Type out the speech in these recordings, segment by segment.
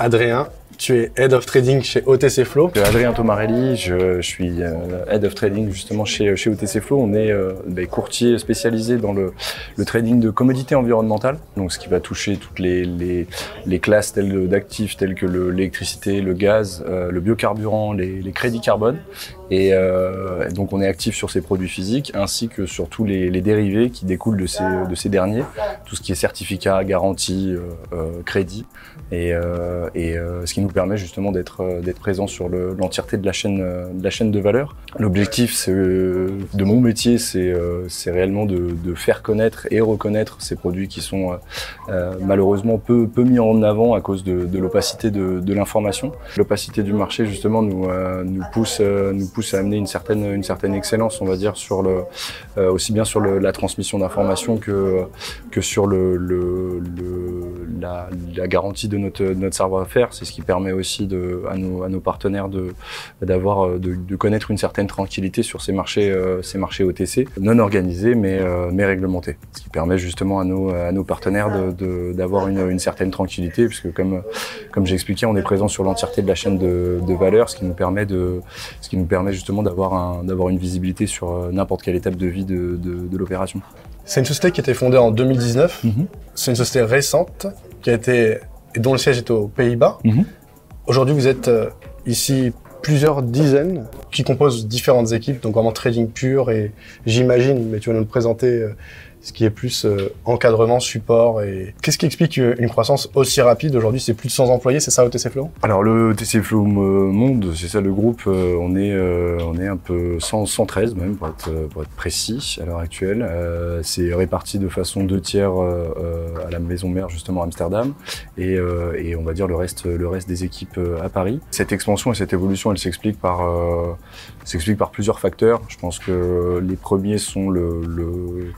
Adrien, tu es Head of Trading chez OTC Flow. Adrien Tomarelli, je, suis euh, Head of Trading justement chez, chez OTC Flow. On est euh, courtier spécialisé dans le, trading de commodités environnementales, donc ce qui va toucher toutes les, les, classes telles d'actifs tels que l'électricité, le, gaz, euh, le biocarburant, les, les crédits carbone. Et donc on est actif sur ces produits physiques ainsi que sur tous les, dérivés qui découlent de ces, de ces derniers, tout ce qui est certificat, garantie, crédit, et, et ce qui nous permet justement d'être euh, d'être présent sur l'entièreté de la chaîne euh, de la chaîne de valeur. L'objectif euh, de mon métier, c'est réellement de, de, faire connaître et reconnaître ces produits qui sont malheureusement peu peu mis en avant à cause de, de l'opacité de, de l'information. L'opacité du marché justement nous nous pousse nous pousse à amener une certaine une certaine excellence, on va dire sur le aussi bien sur la transmission d'informations que que sur le, la, garantie de notre notre savoir-faire. C'est ce qui permet permet aussi de, à, nos, à nos partenaires de, d'avoir, euh, de, de, connaître une certaine tranquillité sur ces marchés, euh, ces marchés OTC, non organisés mais, euh, mais réglementés. Ce qui permet justement à nos, à nos partenaires de, d'avoir une, une, certaine tranquillité, puisque comme, comme j'ai expliqué, on est présent sur l'entièreté de la chaîne de, de valeur, ce qui nous permet, de, ce qui nous permet justement d'avoir, un, d'avoir une visibilité sur n'importe quelle étape de vie de, de, de l'opération. C'est une société qui a été fondée en 2019. Mm-hmm. C'est une société récente qui a été et dont le siège est aux Pays-Bas. Mm-hmm. Aujourd'hui, vous êtes euh, ici plusieurs dizaines qui composent différentes équipes, donc vraiment trading pur et j'imagine, mais tu vas nous le présenter euh, ce qui est plus euh, encadrement, support. Et qu'est-ce qui explique une croissance aussi rapide aujourd'hui? C'est plus de 100 employés, c'est ça au Flow? Alors le TC Flow Monde, c'est ça le groupe. Euh, on est euh, on est un peu 113 même pour être, pour être précis à l'heure actuelle. c'est réparti de façon deux tiers à la maison mère justement à Amsterdam et, et on va dire le reste le reste des équipes à Paris. Cette expansion et cette évolution, elle s'explique par s'explique par plusieurs facteurs. Je pense que les premiers sont le, le euh,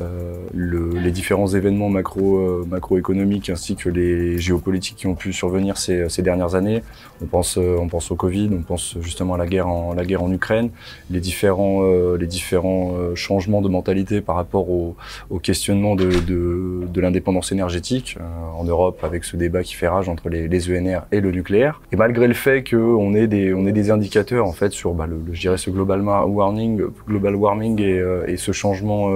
le, les différents événements macro, euh, macroéconomiques ainsi que les géopolitiques qui ont pu survenir ces, ces dernières années. On pense, euh, on pense au Covid, on pense justement à la guerre en, la guerre en Ukraine, les différents, les différents changements de mentalité par rapport au, au questionnement de, de, de l'indépendance énergétique en Europe avec ce débat qui fait rage entre les, les ENR et le nucléaire. Et malgré le fait qu'on ait des, on ait des indicateurs en fait sur, bah, le, je dirais, ce global warming, global warming et, et ce changement,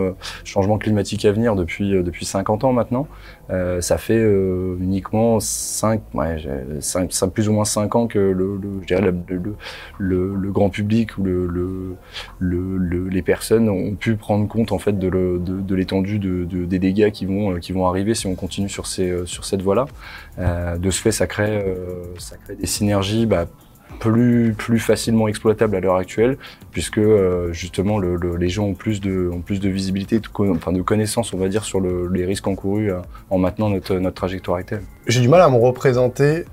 changement climatique à venir depuis euh, depuis 50 ans maintenant. Euh, ça fait euh, uniquement 5, ouais, 5, 5, plus ou moins 5 ans que le, le, grand public ou le, le, les personnes ont pu prendre compte en fait de, de, l'étendue de, de, des dégâts qui vont qui vont arriver si on continue sur ces sur cette voie-là. Euh, de ce fait, ça crée ça crée des synergies. Bah, plus plus facilement exploitable à l'heure actuelle puisque euh, justement le, les gens ont plus de ont plus de visibilité de, enfin de connaissances on va dire sur le, les risques encourus euh, en maintenant notre notre trajectoire actuelle. J'ai du mal à me représenter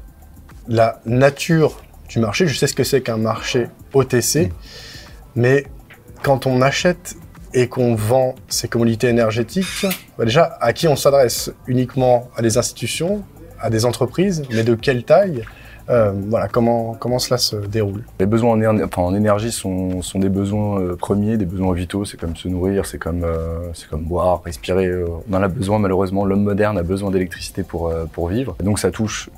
la nature du marché, je sais ce que c'est qu'un marché OTC mmh. mais quand on achète et qu'on vend ces commodités énergétiques, bah déjà à qui on s'adresse? Uniquement à des institutions, à des entreprises, mais de quelle taille? Euh, voilà, comment, comment cela se déroule Les besoins en, énergie sont, sont, des besoins euh, premiers, des besoins vitaux. C'est comme se nourrir, c'est comme, euh, comme boire, respirer. on en a besoin, malheureusement. L'homme moderne a besoin d'électricité pour, pour vivre. donc ça touche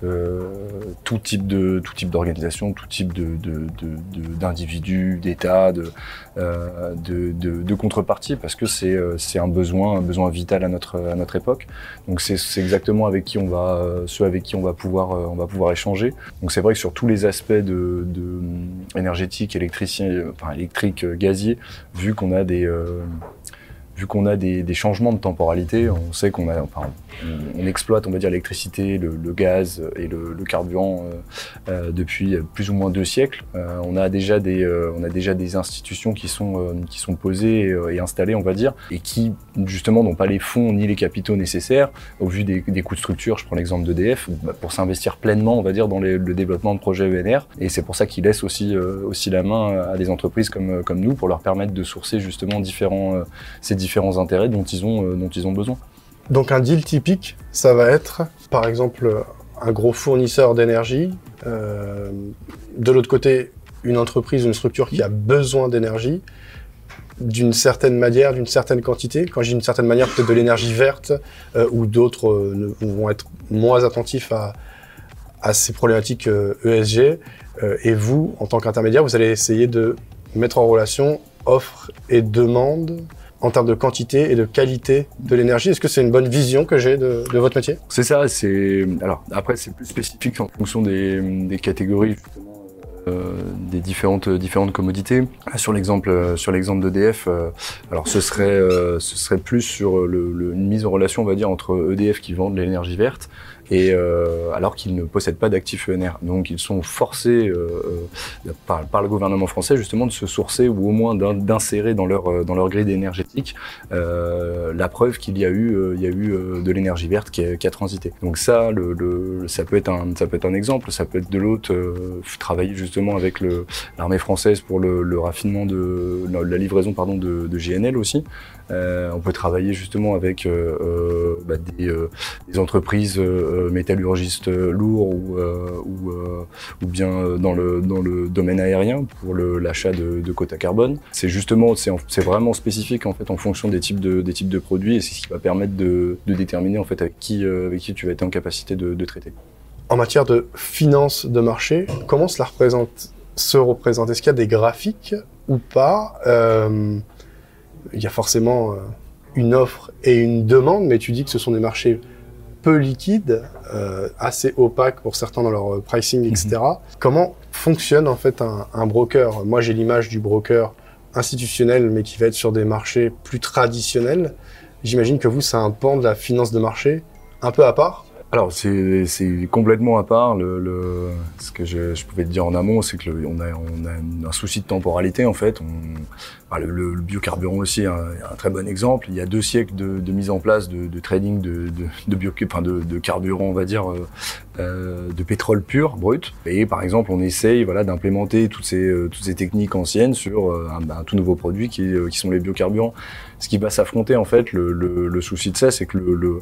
tout type de tout type d'organisation, tout type d'individus, de, d'États, de, de, de, de contrepartie, parce que c'est, un besoin, un besoin vital à notre, à notre époque. Donc c'est, c'est exactement avec qui on va, ceux avec qui on va pouvoir, on va pouvoir échanger. Donc c'est vrai que sur tous les aspects de, de énergétique, électricien, enfin électrique, euh, gazier, vu qu'on a des euh, vu qu'on a des, changements de temporalité, on sait qu'on a, on, exploite, on va dire, l'électricité, le, gaz et le, carburant euh, euh depuis plus ou moins deux siècles. Euh, on a déjà des, on a déjà des institutions qui sont, qui sont posées et, installées, on va dire, et qui justement n'ont pas les fonds ni les capitaux nécessaires au vu des, des coûts de structure. Je prends l'exemple d'EDF bah, pour s'investir pleinement, on va dire, dans le développement de projets ENR. Et c'est pour ça qu'ils laissent aussi, aussi la main à des entreprises comme, comme nous pour leur permettre de sourcer justement différents, ces différents intérêts dont ils ont, dont ils ont besoin. Donc un deal typique, ça va être par exemple un gros fournisseur d'énergie, euh, de l'autre côté une entreprise, une structure qui a besoin d'énergie d'une certaine manière, d'une certaine quantité. Quand j'ai une certaine manière, peut-être de l'énergie verte, euh, ou d'autres euh, vont être moins attentifs à, à ces problématiques ESG et vous, en tant qu'intermédiaire, vous allez essayer de mettre en relation offre et demande en termes de quantité et de qualité de l'énergie. Est-ce que c'est une bonne vision que j'ai de, votre métier? C'est ça. C'est alors après c'est plus spécifique en fonction des, des catégories euh, des différentes différentes commodités. Sur l'exemple euh, sur l'exemple d'EDF, euh, alors ce serait ce serait plus sur le, une mise en relation on va dire entre EDF qui vendent l'énergie verte et euh, alors qu'ils ne possèdent pas d'actifs ENR. Donc ils sont forcés euh, euh, par, par, le gouvernement français justement de se sourcer ou au moins d'insérer dans leur dans leur grille énergétique la preuve qu'il y a eu il y a eu de l'énergie verte qui a, qui a, transité. Donc ça le, le, ça peut être un ça peut être un exemple, ça peut être de l'autre travailler justement avec l'armée française pour le, le raffinement de la, livraison pardon de, de GNL aussi. Euh, on peut travailler justement avec euh, euh, bah, des, des, entreprises métallurgistes lourds ou, ou, ou, bien dans le, dans le domaine aérien pour l'achat de, de quotas carbone. C'est justement, c'est vraiment spécifique en fait en fonction des types de, des types de produits et c'est ce qui va permettre de, de, déterminer en fait avec qui, avec qui tu vas être en capacité de, de traiter. En matière de finance de marché, comment cela représente, se représente? Est-ce qu'il y a des graphiques ou pas? Euh, il y a forcément euh, une offre et une demande, mais tu dis que ce sont des marchés peu liquides, euh, assez opaques pour certains dans leur euh, pricing, etc. Mhm. Comment fonctionne en fait un, un broker? Moi, j'ai l'image du broker institutionnel, mais qui va être sur des marchés plus traditionnels. J'imagine que vous, c'est un pan de la finance de marché un peu à part? Alors c'est complètement à part. Le, le, ce que je, je, pouvais te dire en amont, c'est que on a, on a un souci de temporalité en fait. On, le, le, biocarburant aussi est un, un, très bon exemple. Il y a deux siècles de, de mise en place de, de trading de, de, enfin de, de carburant, on va dire, euh, euh, de pétrole pur, brut. Et par exemple, on essaye voilà, d'implémenter toutes ces, euh, toutes ces techniques anciennes sur euh, un, un, tout nouveau produit qui, qui sont les biocarburants. Ce qui va s'affronter en fait, le, le, souci de ça, c'est que le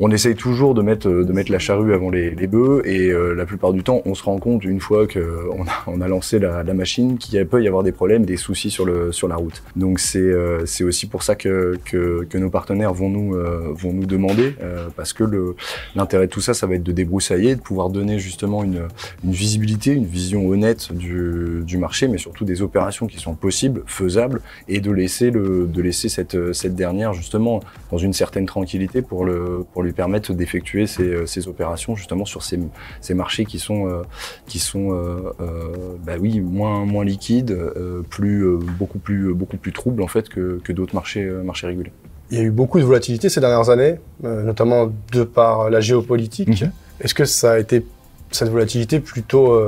on essaye toujours de mettre, de mettre la charrue avant les, les bœufs et euh, la plupart du temps, on se rend compte une fois qu'on a, on a lancé la, la machine qu'il peut y avoir des problèmes, des soucis sur, le, sur la route. Donc c'est euh, aussi pour ça que, que, que, nos partenaires vont nous, euh, vont nous demander, parce que l'intérêt de tout ça, ça va être de débroussailler, de pouvoir donner justement une, une visibilité, une vision honnête du, du marché, mais surtout des opérations qui sont possibles, faisables, et de laisser, le, de laisser cette, cette dernière justement dans une certaine tranquillité pour le pour lui permettre d'effectuer ces, euh, ces, opérations justement sur ces, ces marchés qui sont, euh, qui sont euh, bah oui, moins, moins liquides, plus, beaucoup, plus, beaucoup plus troubles en fait que, que d'autres marchés, marchés régulés. Il y a eu beaucoup de volatilité ces dernières années, notamment de par la géopolitique. Mhm. Est-ce que ça a été cette volatilité plutôt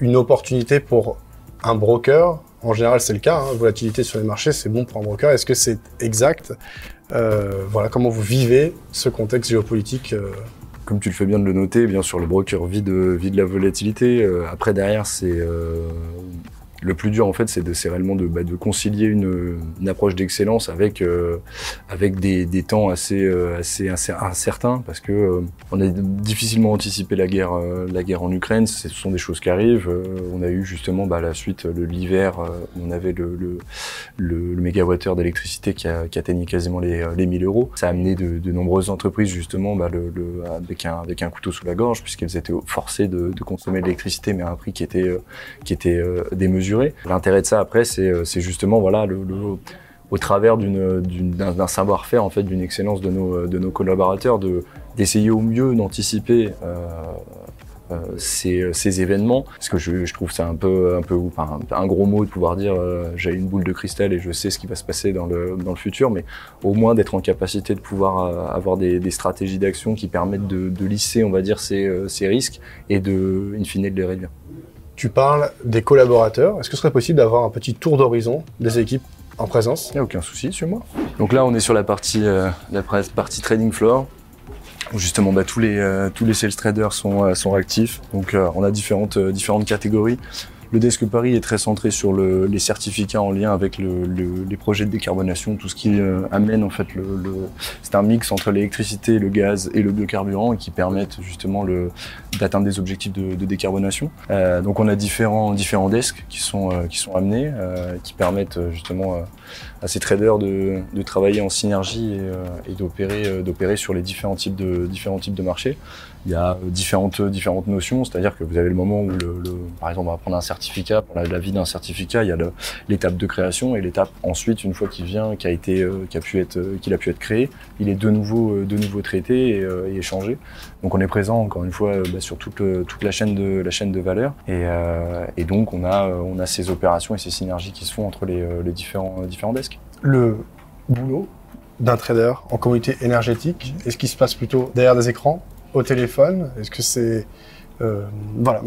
une opportunité pour un broker En général, c'est le cas. Hein, volatilité sur les marchés, c'est bon pour un broker. Est-ce que c'est exact? Euh, voilà, comment vous vivez ce contexte géopolitique euh Comme tu le fais bien de le noter, bien sûr, le broker vit de, la volatilité. Euh, après, derrière, c'est le plus dur en fait, c'est réellement de, bah, concilier une, approche d'excellence avec euh, avec des, temps assez euh, assez incertains parce que euh, on a difficilement anticipé la guerre la guerre en Ukraine. Ce sont des choses qui arrivent. on a eu justement bah, la suite l'hiver on avait le le, mégawattheure d'électricité qui, qui atteignait quasiment les, les 1000 euros. Ça a amené de, nombreuses entreprises justement bah, avec un avec un couteau sous la gorge puisqu'elles étaient forcées de, de consommer de l'électricité mais à un prix qui était qui était démesuré L'intérêt de ça après, c'est euh, justement au travers d'un savoir-faire d'une excellence de nos, nos collaborateurs, de d'essayer au mieux d'anticiper euh, euh, ces, événements. Parce que je, trouve ça un un gros mot de pouvoir dire euh, j'ai une boule de cristal et je sais ce qui va se passer dans le, futur, mais au moins d'être en capacité de pouvoir avoir des, stratégies d'action qui permettent de, lisser, ces, ces risques et de, in fine, de les réduire. Tu parles des collaborateurs. Est-ce que ce serait possible d'avoir un petit tour d'horizon des équipes en présence? Il n'y a aucun souci sur moi. Donc là, on est sur la partie, euh, la partie trading floor. Où justement, bah, tous, les, euh, tous les sales traders sont, euh, sont actifs. Donc on a différentes, différentes catégories. Le Desk Paris est très centré sur le, les certificats en lien avec le, le, les projets de décarbonation, tout ce qui euh, amène en fait le, c'est un mix entre l'électricité, le gaz et le biocarburant et qui permettent justement d'atteindre des objectifs de, de décarbonation. Euh, donc on a différents différents desks qui sont euh, qui sont amenés, euh, qui permettent justement à ces traders de, de travailler en synergie et, et d'opérer d'opérer sur les différents types de différents types de marchés. Il y a différentes, différentes notions, c'est-à-dire que vous avez le moment où, le, par exemple, on va prendre un certificat, pour la, vie d'un certificat, il y a l'étape de création et l'étape ensuite, une fois qu'il vient, qui a été, qui a pu qu'il a pu être créé, il est de nouveau, de nouveau traité et, échangé. Donc on est présent encore une fois bah, sur toute, la chaîne de la chaîne de valeur et, et donc on a, on a ces opérations et ces synergies qui se font entre les, les différents, différents desks. Le boulot d'un trader en communauté énergétique Est-ce qu'il se passe plutôt derrière des écrans, au téléphone Est-ce que c'est euh, voilà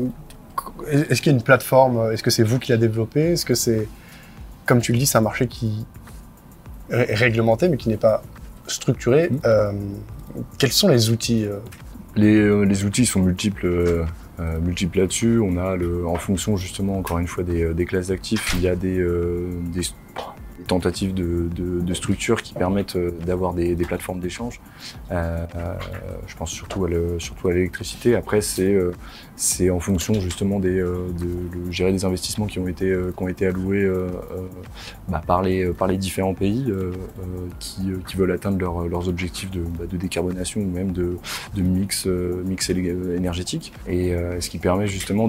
Est-ce qu'il y a une plateforme Est-ce que c'est vous qui la développée Est-ce que c'est, comme tu le dis, c'est un marché qui est réglementé mais qui n'est pas structuré mmh. euh, Quels sont les outils euh? les, les, outils sont multiples. multiples là-dessus. On a, le, en fonction justement, encore une fois, des, des classes d'actifs, il y a des, des tentatives de, structures qui permettent euh, d'avoir des, plateformes d'échange. Euh, euh, je pense surtout à l'électricité. Après, c'est en fonction justement de, gérer des investissements qui ont été, alloués bah, par, les, différents pays qui, veulent atteindre leurs objectifs de, bah, de, décarbonation ou même de, mix, énergétique. Et ce qui permet justement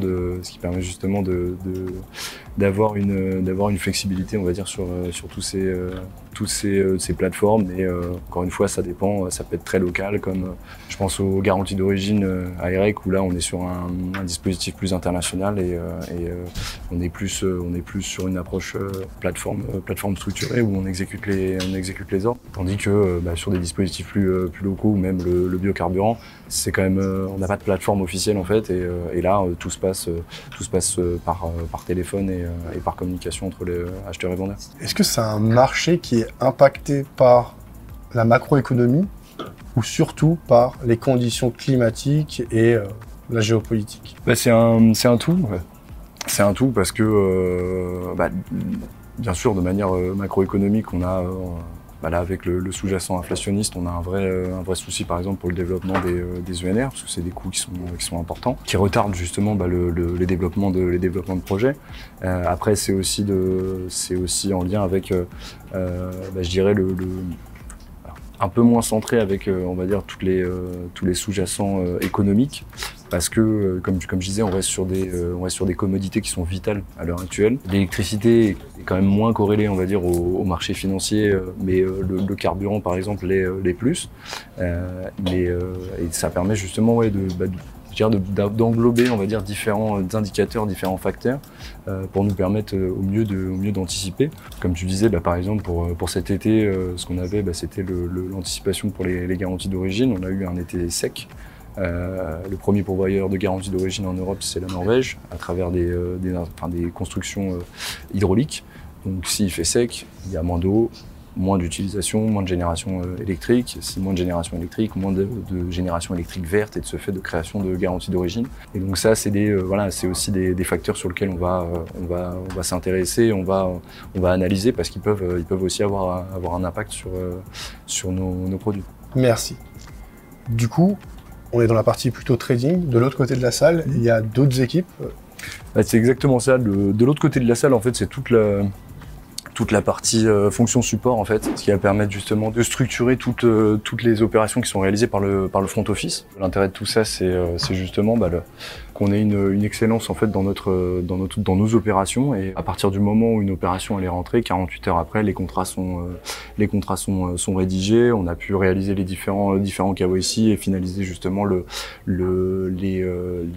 d'avoir une, flexibilité, on va dire, sur tous ces, euh, tous ces, euh, ces, plateformes. Et euh, encore une fois, ça dépend, ça peut être très local, comme je pense aux garanties d'origine à EREC, où là, on est sur un, dispositif plus international et, on, est plus, on est plus sur une approche plateforme, plateforme structurée où on exécute les, on exécute les ordres. Tandis que bah, sur des dispositifs plus, locaux ou même le, le biocarburant, c'est quand même, on n'a pas de plateforme officielle en fait. Et, et là, tout se passe, tout se passe par, par téléphone et, et par communication entre les acheteurs et vendeurs. Est-ce que c'est un marché qui est impacté par la macroéconomie ou surtout par les conditions climatiques et euh, la géopolitique? Bah, C'est un, un, tout. C'est un tout parce que, euh, bah, bien sûr, de manière euh, macroéconomique, on a bah là, avec le, sous-jacent inflationniste, on a un vrai, euh, un vrai souci, par exemple, pour le développement des, euh, des ENR, parce que c'est des coûts qui sont, qui sont importants, qui retardent justement bah, le, le, les, développements de, les développements de projets. Euh, après, c'est aussi, aussi en lien avec, bah, je dirais, le, un peu moins centré avec, on va dire, les, tous les sous-jacents économiques parce que, euh, comme, je disais, on reste, sur des, euh, on reste sur des commodités qui sont vitales à l'heure actuelle. L'électricité est quand même moins corrélée, on va dire, au, marché financier, euh, mais le, carburant, par exemple, l'est plus. et ça permet justement ouais, de, bah, d'englober, on va dire, différents indicateurs, différents facteurs pour nous permettre au mieux d'anticiper. Comme tu disais, bah, par exemple pour, cet été, ce qu'on avait, bah, c'était l'anticipation pour les, les garanties d'origine. On a eu un été sec. Euh, le premier pourvoyeur de garantie d'origine en Europe, c'est la Norvège, à travers des, euh, constructions euh, hydrauliques. Donc s'il fait sec, il y a moins d'eau, moins d'utilisation, moins de génération électrique. Si moins de génération électrique, moins de, génération électrique verte et de ce fait de création de garantie d'origine. Et donc ça, c'est aussi des, facteurs sur lesquels on va, s'intéresser, on va, analyser parce qu'ils peuvent, aussi avoir, un impact sur, nos produits. Merci. Du coup, on est dans la partie plutôt trading. De l'autre côté de la salle, il y a d'autres équipes. Bah, c'est exactement ça. de l'autre côté de la salle, en fait, c'est toute la, toute la partie euh, fonction support en fait, ce qui va permettre justement de structurer toutes, euh, toutes les opérations qui sont réalisées par le, par le front office. L'intérêt de tout ça, c'est euh, justement bah, qu'on ait une, une, excellence en fait dans notre, dans notre dans nos opérations. Et à partir du moment où une opération elle est rentrée, 48 heures après, les contrats sont les contrats sont, sont rédigés, on a pu réaliser les différents différents KYC et finaliser justement le, le les,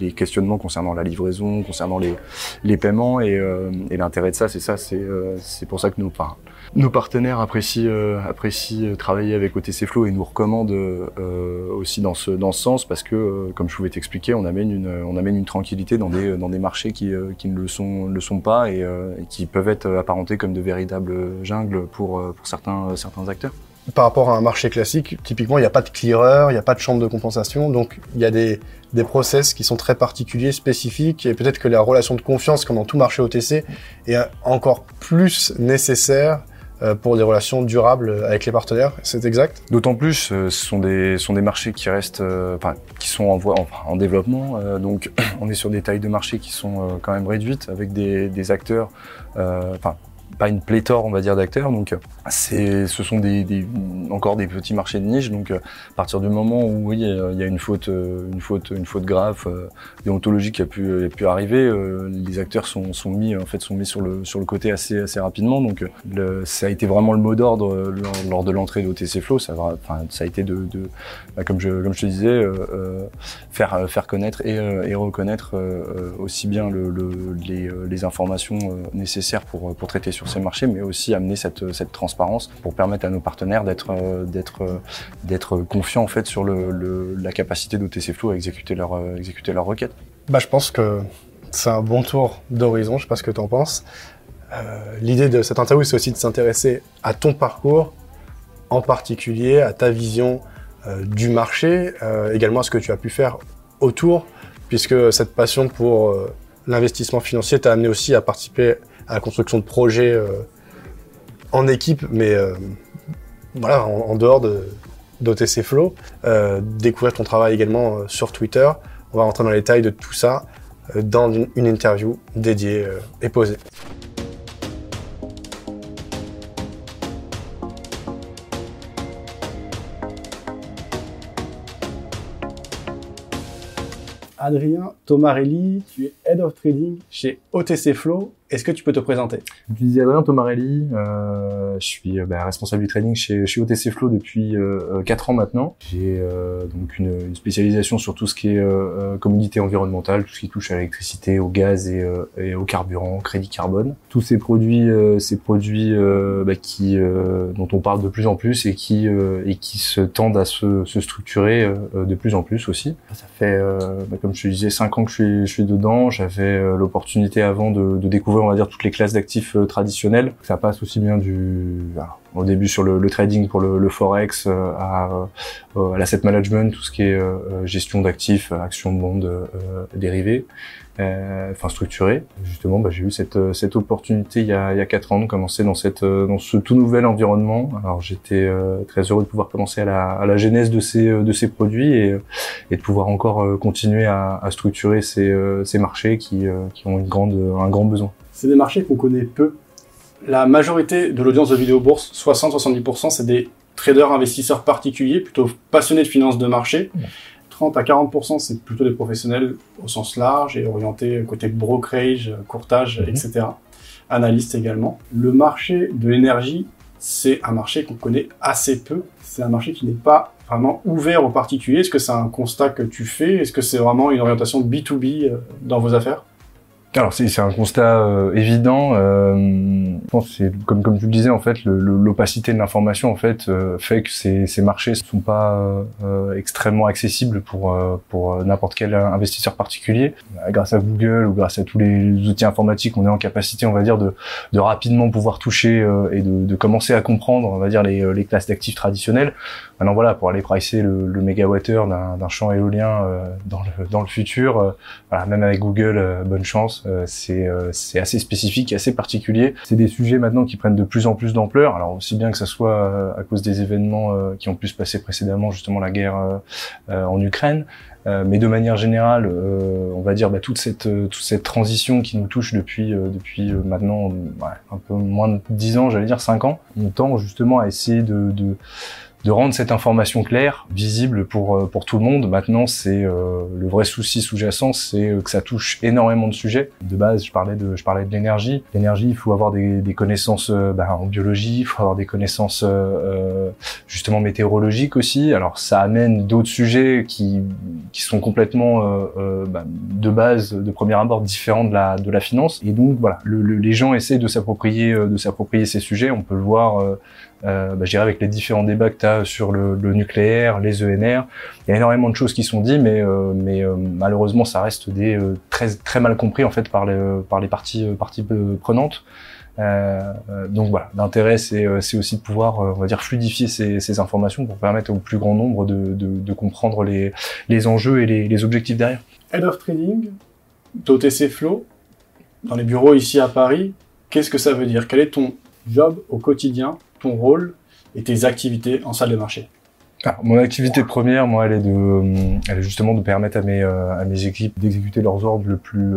les questionnements concernant la livraison, concernant les les paiements. Et, et l'intérêt de ça, c'est ça, c'est c'est pour ça que nos, nos partenaires apprécient, euh, apprécient travailler avec OTC Flow et nous recommandent euh, aussi dans ce, dans ce sens parce que, euh, comme je pouvais t'expliquer, on amène une, on amène une tranquillité dans des, dans des marchés qui, qui ne le sont, le sont pas et, qui peuvent être apparentés comme de véritables jungles pour, pour certains, certains acteurs. Par rapport à un marché classique, typiquement, il n'y a pas de clearer, il n'y a pas de chambre de compensation, donc il y a des, des process qui sont très particuliers, spécifiques, et peut-être que la relation de confiance, comme dans tout marché OTC, est encore plus nécessaire euh, pour des relations durables avec les partenaires, c'est exact. D'autant plus, euh, ce sont des, sont des marchés qui restent, euh, enfin, qui sont en, voie, en, développement, donc on est sur des tailles de marché qui sont quand même réduites, avec des, des acteurs, enfin, pas une pléthore, on va dire, d'acteurs. Donc, c'est, ce sont des, encore des petits marchés de niche. Donc, à partir du moment où oui, il y a une faute, une faute, une faute grave, déontologique qui a pu, a pu arriver, les acteurs sont, sont mis, en fait, sont mis sur le sur le côté assez assez rapidement. Donc, le, ça a été vraiment le mot d'ordre lors, de l'entrée d'OTC Flow. Ça, enfin, ça a été de, de bah, comme je comme je te disais, faire faire connaître et, et reconnaître aussi bien le, le les, les informations nécessaires pour pour traiter sur ces marchés, mais aussi amener cette, cette transparence pour permettre à nos partenaires d'être euh, d'être euh, d'être confiants en fait sur la capacité d'OTC Flow à exécuter leur euh, exécuter leur requête. Bah, je pense que c'est un bon tour d'horizon. Je sais pas ce que tu en penses. L'idée de cette interview, c'est aussi de s'intéresser à ton parcours, en particulier à ta vision du marché, également à ce que tu as pu faire autour, puisque cette passion pour l'investissement financier t'a amené aussi à participer à la construction de projets euh, en équipe, mais euh, voilà, en, dehors de d'OTC Flow. Euh, découvrir ton travail également sur Twitter. On va rentrer dans les détails de tout ça dans une interview dédiée et posée. Adrien Tomarelli, tu es Head of Trading chez OTC Flow. Est-ce que tu peux te présenter? Je suis Adrien Tomarelli, euh, je suis euh, bah, responsable du trading chez, chez OTC Flow depuis euh, 4 ans maintenant. J'ai euh, donc une, une, spécialisation sur tout ce qui est euh, euh, commodité environnementale, tout ce qui touche à l'électricité, au gaz et, et, au carburant, crédit carbone. Tous ces produits, ces produits bah, qui, dont on parle de plus en plus et qui, et qui se tendent à se, se structurer de plus en plus aussi. Ça fait, bah, comme je te disais, 5 ans que je suis, je suis dedans. J'avais l'opportunité avant de, de découvrir on va dire toutes les classes d'actifs euh, traditionnelles. Ça passe aussi bien du au début sur le, trading pour le, forex euh, à, euh, à l'asset management, tout ce qui est gestion d'actifs, actions, bonds, dérivés, enfin structurés. Justement, bah, j'ai eu cette, cette opportunité il y a, il y a quatre ans de commencer dans cette dans ce tout nouvel environnement. Alors j'étais très heureux de pouvoir commencer à la, à la genèse de ces de ces produits et, et de pouvoir encore continuer à, à structurer ces, ces marchés qui, qui ont une grande un grand besoin c'est des marchés qu'on connaît peu. La majorité de l'audience de vidéo bourse, 60-70%, c'est des traders investisseurs particuliers, plutôt passionnés de finances de marché. 30 à 40%, c'est plutôt des professionnels au sens large et orientés côté brokerage, courtage, mhm. etc. Analystes également. Le marché de l'énergie, c'est un marché qu'on connaît assez peu. C'est un marché qui n'est pas vraiment ouvert aux particuliers. Est-ce que c'est un constat que tu fais? Est-ce que c'est vraiment une orientation B2B euh, dans vos affaires? Alors c'est un constat euh, évident. Euh, je pense c'est comme comme tu le disais en fait, l'opacité de l'information en fait euh, fait que ces, ces marchés ne sont pas euh, extrêmement accessibles pour pour n'importe quel investisseur particulier. Grâce à Google ou grâce à tous les outils informatiques, on est en capacité, on va dire, de, de rapidement pouvoir toucher et de, de, commencer à comprendre, on va dire, les, les classes d'actifs traditionnelles. Maintenant voilà, pour aller pricer le, le mégawattheure d'un champ éolien dans le dans le futur, voilà, même avec Google, bonne chance. C'est c'est assez spécifique, assez particulier. C'est des sujets maintenant qui prennent de plus en plus d'ampleur. Alors aussi bien que ça soit euh, à cause des événements euh, qui ont pu se passer précédemment, justement la guerre euh, en Ukraine, mais de manière générale, on va dire bah, toute cette toute cette transition qui nous touche depuis maintenant un peu moins de 10 ans, j'allais dire 5 ans, on tend justement à essayer de de rendre cette information claire, visible pour euh, pour tout le monde. Maintenant, c'est euh, le vrai souci sous-jacent, c'est euh, que ça touche énormément de sujets. De base, je parlais de je parlais de l'énergie. L'énergie, il faut avoir des, des connaissances bah, en biologie, il faut avoir des connaissances justement météorologiques aussi. Alors, ça amène d'autres sujets qui qui sont complètement bah, de base, de premier abord, différents de la de la finance. Et donc voilà, le, les gens essaient de s'approprier de s'approprier ces sujets. On peut le voir euh, bah, je dirais avec les différents débats que tu as sur le, nucléaire, les ENR, il y a énormément de choses qui sont dites, mais, euh, euh, malheureusement, ça reste des euh, très mal compris en fait par les par les parties prenantes. donc voilà, l'intérêt c'est aussi de pouvoir on va dire fluidifier ces, informations pour permettre au plus grand nombre de, comprendre les enjeux et les, les objectifs derrière. Head of Trading, d'OTC Flow, dans les bureaux ici à Paris, qu'est-ce que ça veut dire? Quel est ton job au quotidien? Ton rôle et tes activités en salle de marché. Ah, mon activité première, moi, elle est de, elle est justement de permettre à mes à mes équipes d'exécuter leurs ordres le plus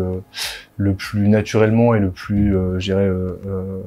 le plus naturellement et le plus, euh, je dirais, euh, euh,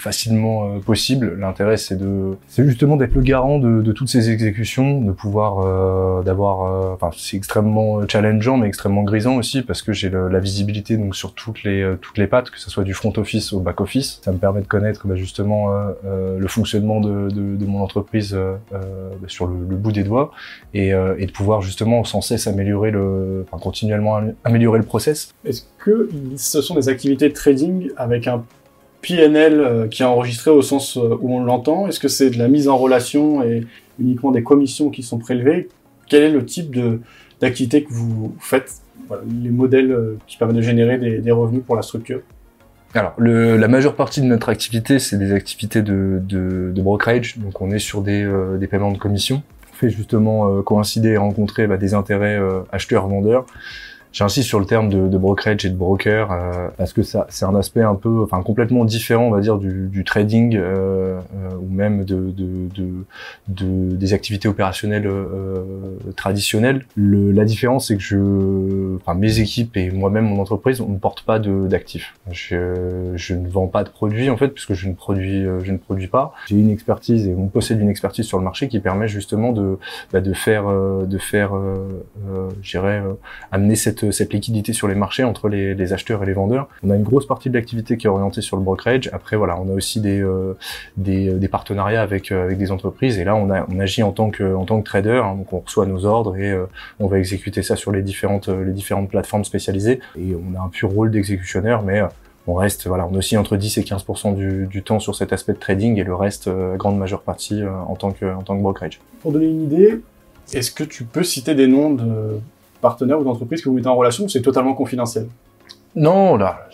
facilement euh, possible. L'intérêt, c'est de, c'est justement d'être le garant de, de, toutes ces exécutions, de pouvoir, euh, d'avoir, euh, enfin, c'est extrêmement challengeant, mais extrêmement grisant aussi parce que j'ai la visibilité donc sur toutes les toutes les pattes, que ce soit du front office au back office. Ça me permet de connaître bah, justement le fonctionnement de, de, de, mon entreprise bah, sur le, le, bout des doigts et, et, de pouvoir justement sans cesse améliorer le, enfin, continuellement améliorer le process. Est-ce que ce sont des activités de trading avec un PNL euh, qui est enregistré au sens euh, où on l'entend Est-ce que c'est de la mise en relation et uniquement des commissions qui sont prélevées? Quel est le type d'activité que vous faites? Les modèles euh, qui permettent de générer des, revenus pour la structure alors, la majeure partie de notre activité, c'est des activités de, de, brokerage. Donc, on est sur des, des paiements de commission. On fait justement coïncider et rencontrer bah, des intérêts acheteurs-vendeurs. J'insiste sur le terme de, de, brokerage et de broker euh, parce que ça, c'est un aspect un peu, enfin complètement différent, on va dire, du, du trading euh, euh, ou même de, de, de, des activités opérationnelles euh, traditionnelles. Le, la différence, c'est que je, enfin mes équipes et moi-même mon entreprise, on ne porte pas d'actifs. Je, je ne vends pas de produits en fait, puisque je ne produis, euh, je ne produis pas. J'ai une expertise et on possède une expertise sur le marché qui permet justement de, bah, de faire, euh, de faire, dirais, amener cette cette, liquidité sur les marchés entre les, acheteurs et les vendeurs. On a une grosse partie de l'activité qui est orientée sur le brokerage. Après, voilà, on a aussi des, euh, des, partenariats avec, euh, des entreprises. Et là, on, agit en tant que, trader. Hein. donc, on reçoit nos ordres et euh, on va exécuter ça sur les différentes, plateformes spécialisées. Et on a un pur rôle d'exécutionneur, mais on reste, voilà, on aussi entre 10 et 15% du, temps sur cet aspect de trading et le reste, grande majeure partie, en tant que brokerage. Pour donner une idée, est-ce que tu peux citer des noms de partenaires ou d'entreprises que vous mettez en relation c'est totalement confidentiel Non, là,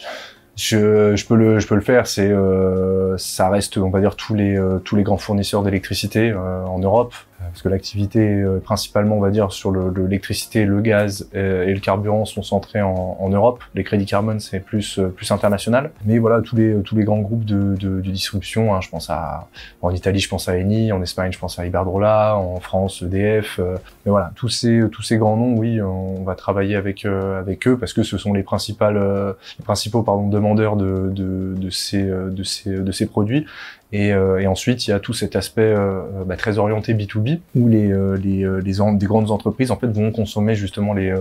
je, peux le faire. Euh, ça reste on va dire tous les euh, grands fournisseurs d'électricité euh, en Europe parce que l'activité euh, principalement, on va dire, sur l'électricité, le, gaz euh, et le carburant sont centrés en, en Europe. Les crédits carbone, c'est plus euh, plus international. Mais voilà, tous les tous les grands groupes de, de, de distribution. Hein, je pense à en Italie, je pense à Eni, en Espagne, je pense à Iberdrola, en France, EDF. mais voilà, tous ces tous ces grands noms, oui, on va travailler avec avec eux parce que ce sont les principales les principaux pardon demandeurs de de, de ces de ces de ces produits et, euh, et, ensuite, il y a tout cet aspect euh, bah, très orienté B2B où les, euh, des grandes entreprises en fait vont consommer justement les,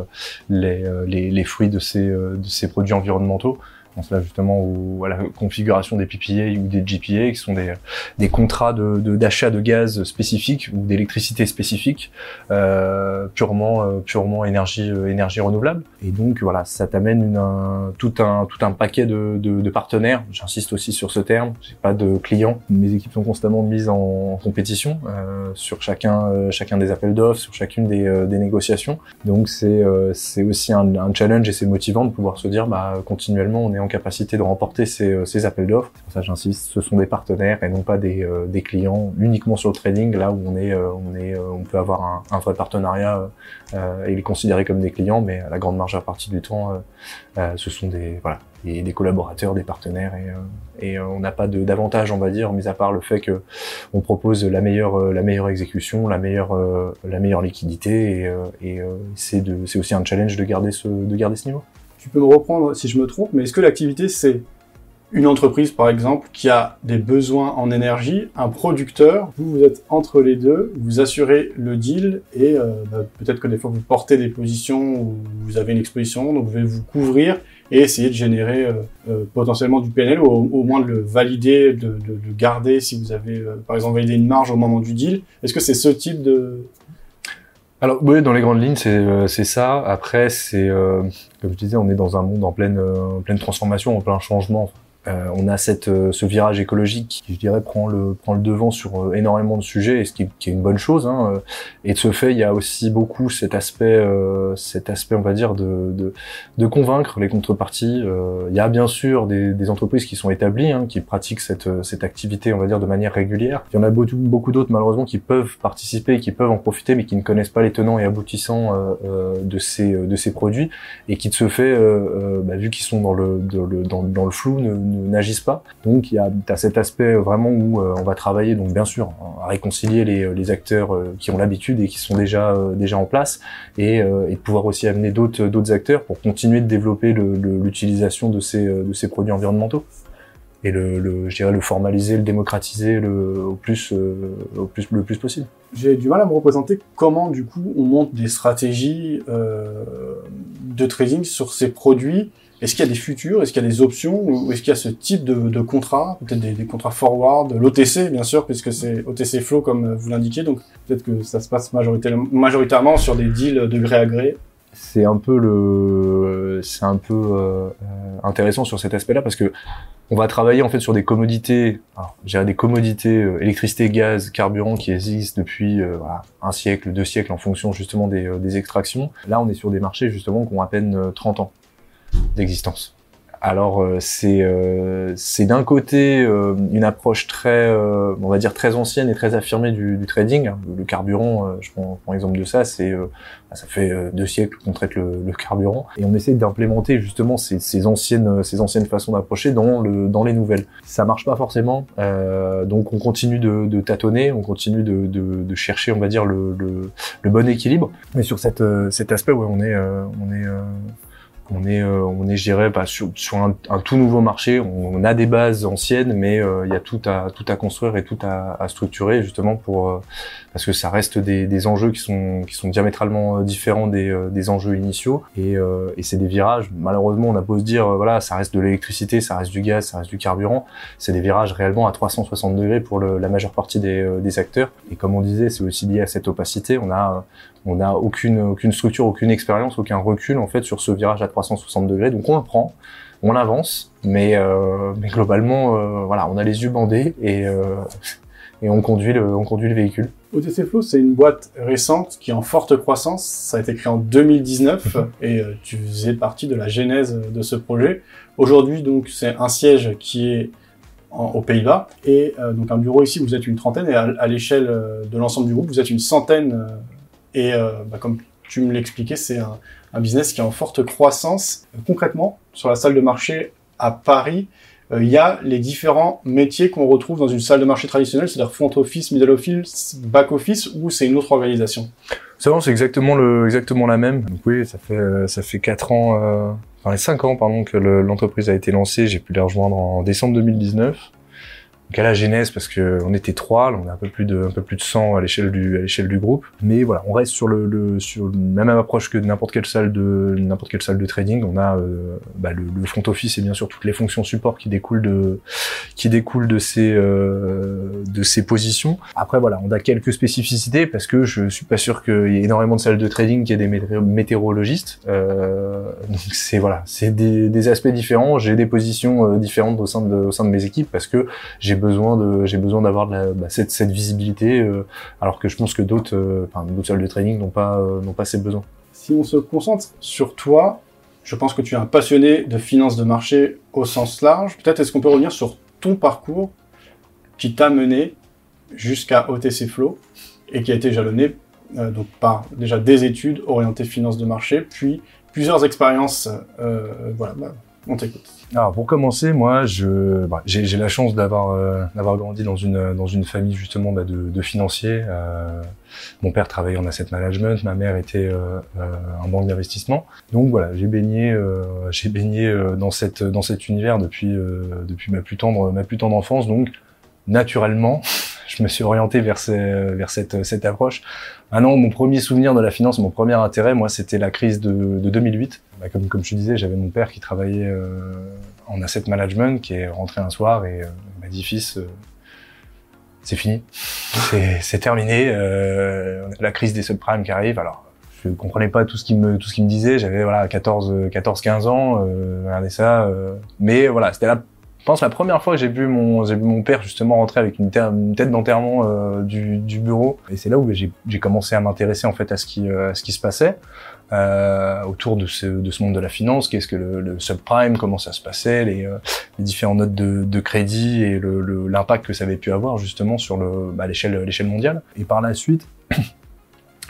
les, les, les fruits de ces, de ces produits environnementaux pense là justement au, à la configuration des PPA ou des GPA, qui sont des, des contrats d'achat de, de, gaz spécifiques ou d'électricité spécifique, euh, purement, euh, purement énergie, euh, énergie renouvelable. Et donc voilà, ça t'amène une, tout, un, tout un paquet de, de, de partenaires. J'insiste aussi sur ce terme. J'ai pas de clients. Mes équipes sont constamment mises en, compétition euh, sur chacun, chacun des appels d'offres, sur chacune des, des négociations. Donc c'est c'est aussi un, un challenge et c'est motivant de pouvoir se dire bah continuellement on est en capacité de remporter ces, euh, ces appels d'offres. C'est pour ça j'insiste, ce sont des partenaires et non pas des, euh, des, clients uniquement sur le trading, là où on est, euh, on est, on peut avoir un, un vrai partenariat et les considérer comme des clients, mais à la grande marge à partie du temps, ce sont des, voilà, des collaborateurs, des partenaires et, et on n'a pas d'avantage, on va dire, mis à part le fait que on propose la meilleure, la meilleure exécution, la meilleure, la meilleure liquidité et, et c'est aussi un challenge de garder ce, de garder ce niveau tu peux me reprendre si je me trompe, mais est-ce que l'activité, c'est une entreprise, par exemple, qui a des besoins en énergie, un producteur, vous, vous êtes entre les deux, vous assurez le deal et euh, bah, peut-être que des fois vous portez des positions où vous avez une exposition, donc vous devez vous couvrir et essayer de générer euh, euh, potentiellement du PNL ou au, moins de le valider, de, de garder si vous avez, par exemple, validé une marge au moment du deal. Est-ce que c'est ce type de, alors oui, dans les grandes lignes, c'est ça. Après, c'est comme je disais, on est dans un monde en pleine euh, pleine transformation, en plein changement. Euh, on a cette, euh, ce virage écologique qui, je dirais, prend le, prend le devant sur euh, énormément de sujets, et ce qui, qui est une bonne chose. Hein. Et de ce fait, il y a aussi beaucoup cet aspect, cet aspect, on va dire, de, de, de convaincre les contreparties. il y a bien sûr des, des entreprises qui sont établies, hein, qui pratiquent cette, cette activité, on va dire, de manière régulière. Il y en a beaucoup, beaucoup d'autres, malheureusement, qui peuvent participer, qui peuvent en profiter, mais qui ne connaissent pas les tenants et aboutissants de ces, de ces produits, et qui de ce fait, bah, vu qu'ils sont dans le, dans, dans, le flou, n'agissent pas. Donc il y a cet aspect vraiment où on va travailler donc bien sûr à réconcilier les, les acteurs qui ont l'habitude et qui sont déjà déjà en place et, et pouvoir aussi amener d'autres d'autres acteurs pour continuer de développer l'utilisation de ces de ces produits environnementaux et le, je dirais le formaliser, le démocratiser le, plus, euh, le plus possible. J'ai du mal à me représenter comment du coup on monte des stratégies euh, de trading sur ces produits. Est-ce qu'il y a des futurs? Est-ce qu'il y a des options? Ou est-ce qu'il y a ce type de, contrat? Peut-être des, contrats forward, l'OTC bien sûr, puisque c'est OTC Flow comme vous l'indiquez. Donc peut-être que ça se passe majoritairement, sur des deals de gré à gré. C'est un peu euh, intéressant sur cet aspect-là parce que on va travailler en fait sur des commodités, j'ai des commodités euh, électricité, gaz, carburant qui existent depuis euh, un siècle, deux siècles en fonction justement des, des, extractions. Là, on est sur des marchés justement qui ont à peine 30 ans d'existence. Alors euh, c'est euh, c'est d'un côté euh, une approche très on va dire très ancienne et très affirmée du, du trading. Le carburant, je prends, prends exemple de ça, c'est bah, ça fait deux siècles qu'on traite le, le, carburant et on essaie d'implémenter justement ces, ces, anciennes ces anciennes façons d'approcher dans le dans les nouvelles. Ça marche pas forcément, donc on continue de, de, tâtonner, on continue de, de, de, chercher on va dire le, le, le, bon équilibre. Mais sur cette, cet aspect, ouais, on est on est on est, euh, on est, je dirais, sur, un, tout nouveau marché. On, a des bases anciennes, mais euh, il y a tout à, tout à construire et tout à, à structurer justement pour, euh, parce que ça reste des, des, enjeux qui sont, qui sont diamétralement différents des, des enjeux initiaux. Et, et c'est des virages. Malheureusement, on a beau se dire, voilà, ça reste de l'électricité, ça reste du gaz, ça reste du carburant. C'est des virages réellement à 360 degrés pour le, la majeure partie des, des acteurs. Et comme on disait, c'est aussi lié à cette opacité. On a on n'a aucune, aucune structure, aucune expérience, aucun recul en fait sur ce virage à 360 degrés. Donc on le prend, on avance, mais, euh, mais globalement, euh, voilà, on a les yeux bandés et, euh, et on, conduit le, on conduit le véhicule. OTC Flow, c'est une boîte récente qui est en forte croissance. Ça a été créé en 2019 et euh, tu faisais partie de la genèse de ce projet. Aujourd'hui, donc, c'est un siège qui est aux Pays-Bas et euh, donc un bureau ici. Vous êtes une trentaine et à, à l'échelle de l'ensemble du groupe, vous êtes une centaine et euh, bah, comme tu me l'expliquais, c'est un, un, business qui est en forte croissance. Concrètement, sur la salle de marché à Paris, euh, il y a les différents métiers qu'on retrouve dans une salle de marché traditionnelle, c'est-à-dire front office, middle office, back office, ou c'est une autre organisation C'est c'est exactement le, exactement la même. Oui, ça fait euh, ça ans, euh, enfin les cinq ans pardon que l'entreprise a été lancée. J'ai pu les rejoindre en décembre 2019 donc à la genèse parce que on était trois, on a un peu plus de un peu plus de 100 à l'échelle du à l'échelle du groupe. Mais voilà, on reste sur le, le sur la même approche que n'importe quelle salle de n'importe quelle salle de trading. On a euh, bah, le, le, front office et bien sûr toutes les fonctions support qui découlent de qui découlent de ces euh, de ces positions. Après voilà, on a quelques spécificités parce que je suis pas sûr qu'il y ait énormément de salles de trading qui aient des météorologistes. Euh, donc c'est voilà, c'est des, aspects différents. J'ai des positions euh, différentes au sein de au sein de mes équipes parce que j'ai besoin de j'ai besoin d'avoir bah, cette, cette visibilité alors que je pense que d'autres enfin d'autres salles de training n'ont pas n'ont pas ces besoins. Si on se concentre sur toi, je pense que tu es un passionné de finance de marché au sens large. Peut-être est-ce qu'on peut revenir sur ton parcours qui t'a mené jusqu'à OTC Flow et qui a été jalonné euh, donc par déjà des études orientées finance de marché, puis plusieurs expériences. Euh, voilà, bah, on t'écoute. Alors pour commencer, moi, je bah, j'ai la chance d'avoir euh, d'avoir grandi dans une dans une famille justement bah, de, de, financiers. Euh, mon père travaillait en asset management, ma mère était euh, euh en banque d'investissement. Donc voilà, j'ai baigné euh, j'ai baigné dans cette dans cet univers depuis depuis ma plus tendre ma plus tendre enfance. Donc naturellement, je me suis orienté vers, vers cette, cette approche. Maintenant, mon premier souvenir de la finance, mon premier intérêt, moi, c'était la crise de, de 2008. Bah, comme, comme je disais, j'avais mon père qui travaillait euh, en asset management, qui est rentré un soir et euh, m'a dit, fils, euh, c'est fini, c'est terminé, euh, la crise des subprimes qui arrive. Alors, je comprenais pas tout ce qu'il me tout me disait. J'avais voilà 14 14 15 ans, euh, regardez ça. Euh, mais voilà, c'était la je pense la première fois j'ai vu mon j'ai vu mon père justement rentrer avec une, tête d'enterrement euh, du, du, bureau. Et c'est là où j'ai commencé à m'intéresser en fait à ce qui euh, à ce qui se passait euh, autour de ce de ce monde de la finance. Qu'est-ce que le, le, subprime comment ça se passait les, euh, les différentes notes de, de crédit et l'impact que ça avait pu avoir justement sur le bah, l'échelle l'échelle mondiale. Et par la suite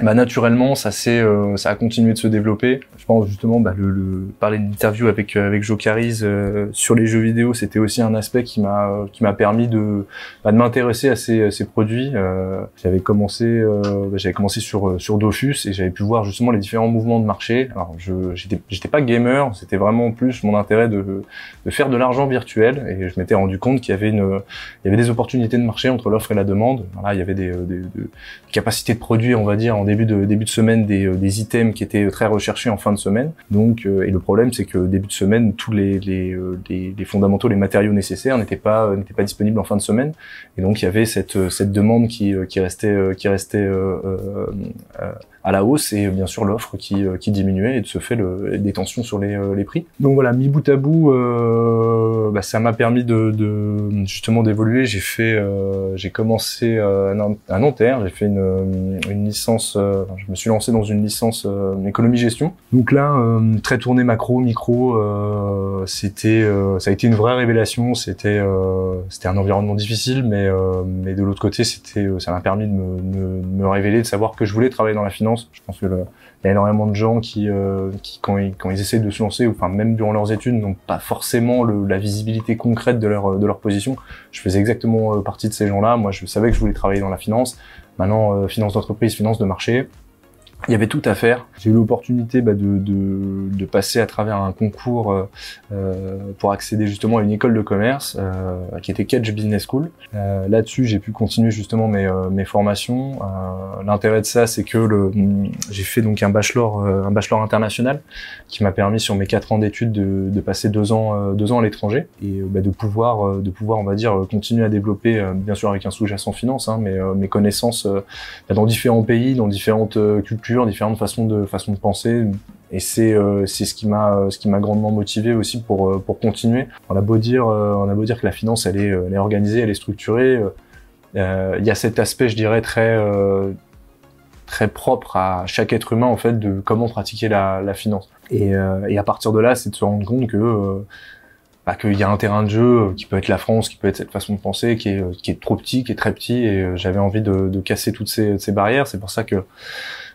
bah, naturellement, ça, euh, ça a continué de se développer. Je pense justement, bah, le, le, parler d'une interview avec euh, avec Joe Caris euh, sur les jeux vidéo, c'était aussi un aspect qui m'a qui m'a permis de bah, de m'intéresser à ces, ces produits. Euh, j'avais commencé bah, j'avais commencé sur sur Dofus et j'avais pu voir justement les différents mouvements de marché. Alors je j'étais j'étais pas gamer, c'était vraiment plus mon intérêt de de faire de l'argent virtuel et je m'étais rendu compte qu'il y avait une il y avait des opportunités de marché entre l'offre et la demande. Voilà, il y avait des, des, des capacités de produits, on va dire début de début de semaine des, euh, items qui étaient très recherchés en fin de semaine. Donc euh, et le problème c'est que début de semaine tous les euh, les, les fondamentaux, les matériaux nécessaires n'étaient pas n'étaient pas disponibles en fin de semaine et donc il y avait cette cette demande qui qui restait qui restait à la hausse et bien sûr l'offre qui, qui diminuait et de ce fait le, des tensions sur les, les prix. Donc voilà, mis bout à bout, euh, bah, ça m'a permis de, de justement d'évoluer. J'ai fait, euh, j'ai commencé à Nanterre, j'ai fait une, une licence euh, je me suis lancé dans une licence euh, économie gestion. Donc là, euh, très tourné macro, micro, c'était, ça a été une vraie révélation. C'était, c'était un environnement difficile, mais mais de l'autre côté, c'était, ça m'a permis de me, me, révéler, de savoir que je voulais travailler dans la finance. Je pense que il y a énormément de gens qui, qui quand, ils, quand essaient de se lancer, ou enfin même durant leurs études, n'ont pas forcément le, la visibilité concrète de leur, de leur position. Je faisais exactement partie de ces gens-là. Moi, je savais que je voulais travailler dans la finance. Maintenant, finance d'entreprise, finance de marché il y avait tout à faire. J'ai eu l'opportunité bah, de, de, de, passer à travers un concours euh, euh, pour accéder justement à une école de commerce euh, qui était Catch Business School. Euh, Là-dessus, j'ai pu continuer justement mes, euh, mes formations. Euh, l'intérêt de ça, c'est que j'ai fait donc un bachelor, un bachelor international qui m'a permis sur mes quatre ans d'études de, de, passer deux ans, deux ans à l'étranger et bah, de pouvoir, de pouvoir, on va dire, continuer à développer, bien sûr avec un sous-jacent finance, hein, mais mes connaissances dans différents pays, dans différentes cultures différentes façons de façons de penser. Et c'est euh, c'est ce qui m'a ce qui m'a grandement motivé aussi pour euh, pour continuer. On a beau dire euh, on a beau dire que la finance elle est organisée, elle est structurée. Il y a cet aspect, je dirais très très propre à chaque être humain en fait de comment pratiquer la, finance. Et, à partir de là, c'est de se rendre compte que bah, qu'il y a un terrain de jeu qui peut être la France, qui peut être cette façon de penser, qui est, qui est trop petit, qui est très petit, et j'avais envie de, casser toutes ces, barrières. C'est pour ça que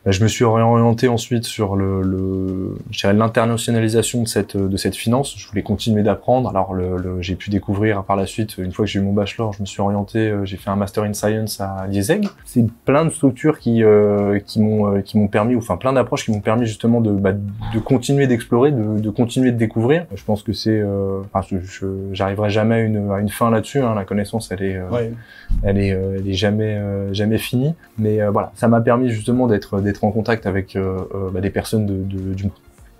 je me suis orienté ensuite sur le, le l'internationalisation de cette de cette finance. Je voulais continuer d'apprendre. Alors le, j'ai pu découvrir par la suite, une fois que j'ai eu mon bachelor, je me suis orienté, euh, j'ai fait un master in science à Lieseg. C'est plein de structures qui euh, qui m'ont euh, qui m'ont permis, enfin plein d'approches qui m'ont permis justement de bah, de continuer d'explorer, de, de continuer de découvrir. Je pense que c'est, enfin, je, j'arriverai jamais à une, à une fin là-dessus. Hein. La connaissance, elle est, elle est, elle est jamais jamais finie. Mais voilà, ça m'a permis justement d'être d'être en contact avec euh, euh, bah, des personnes de, de, du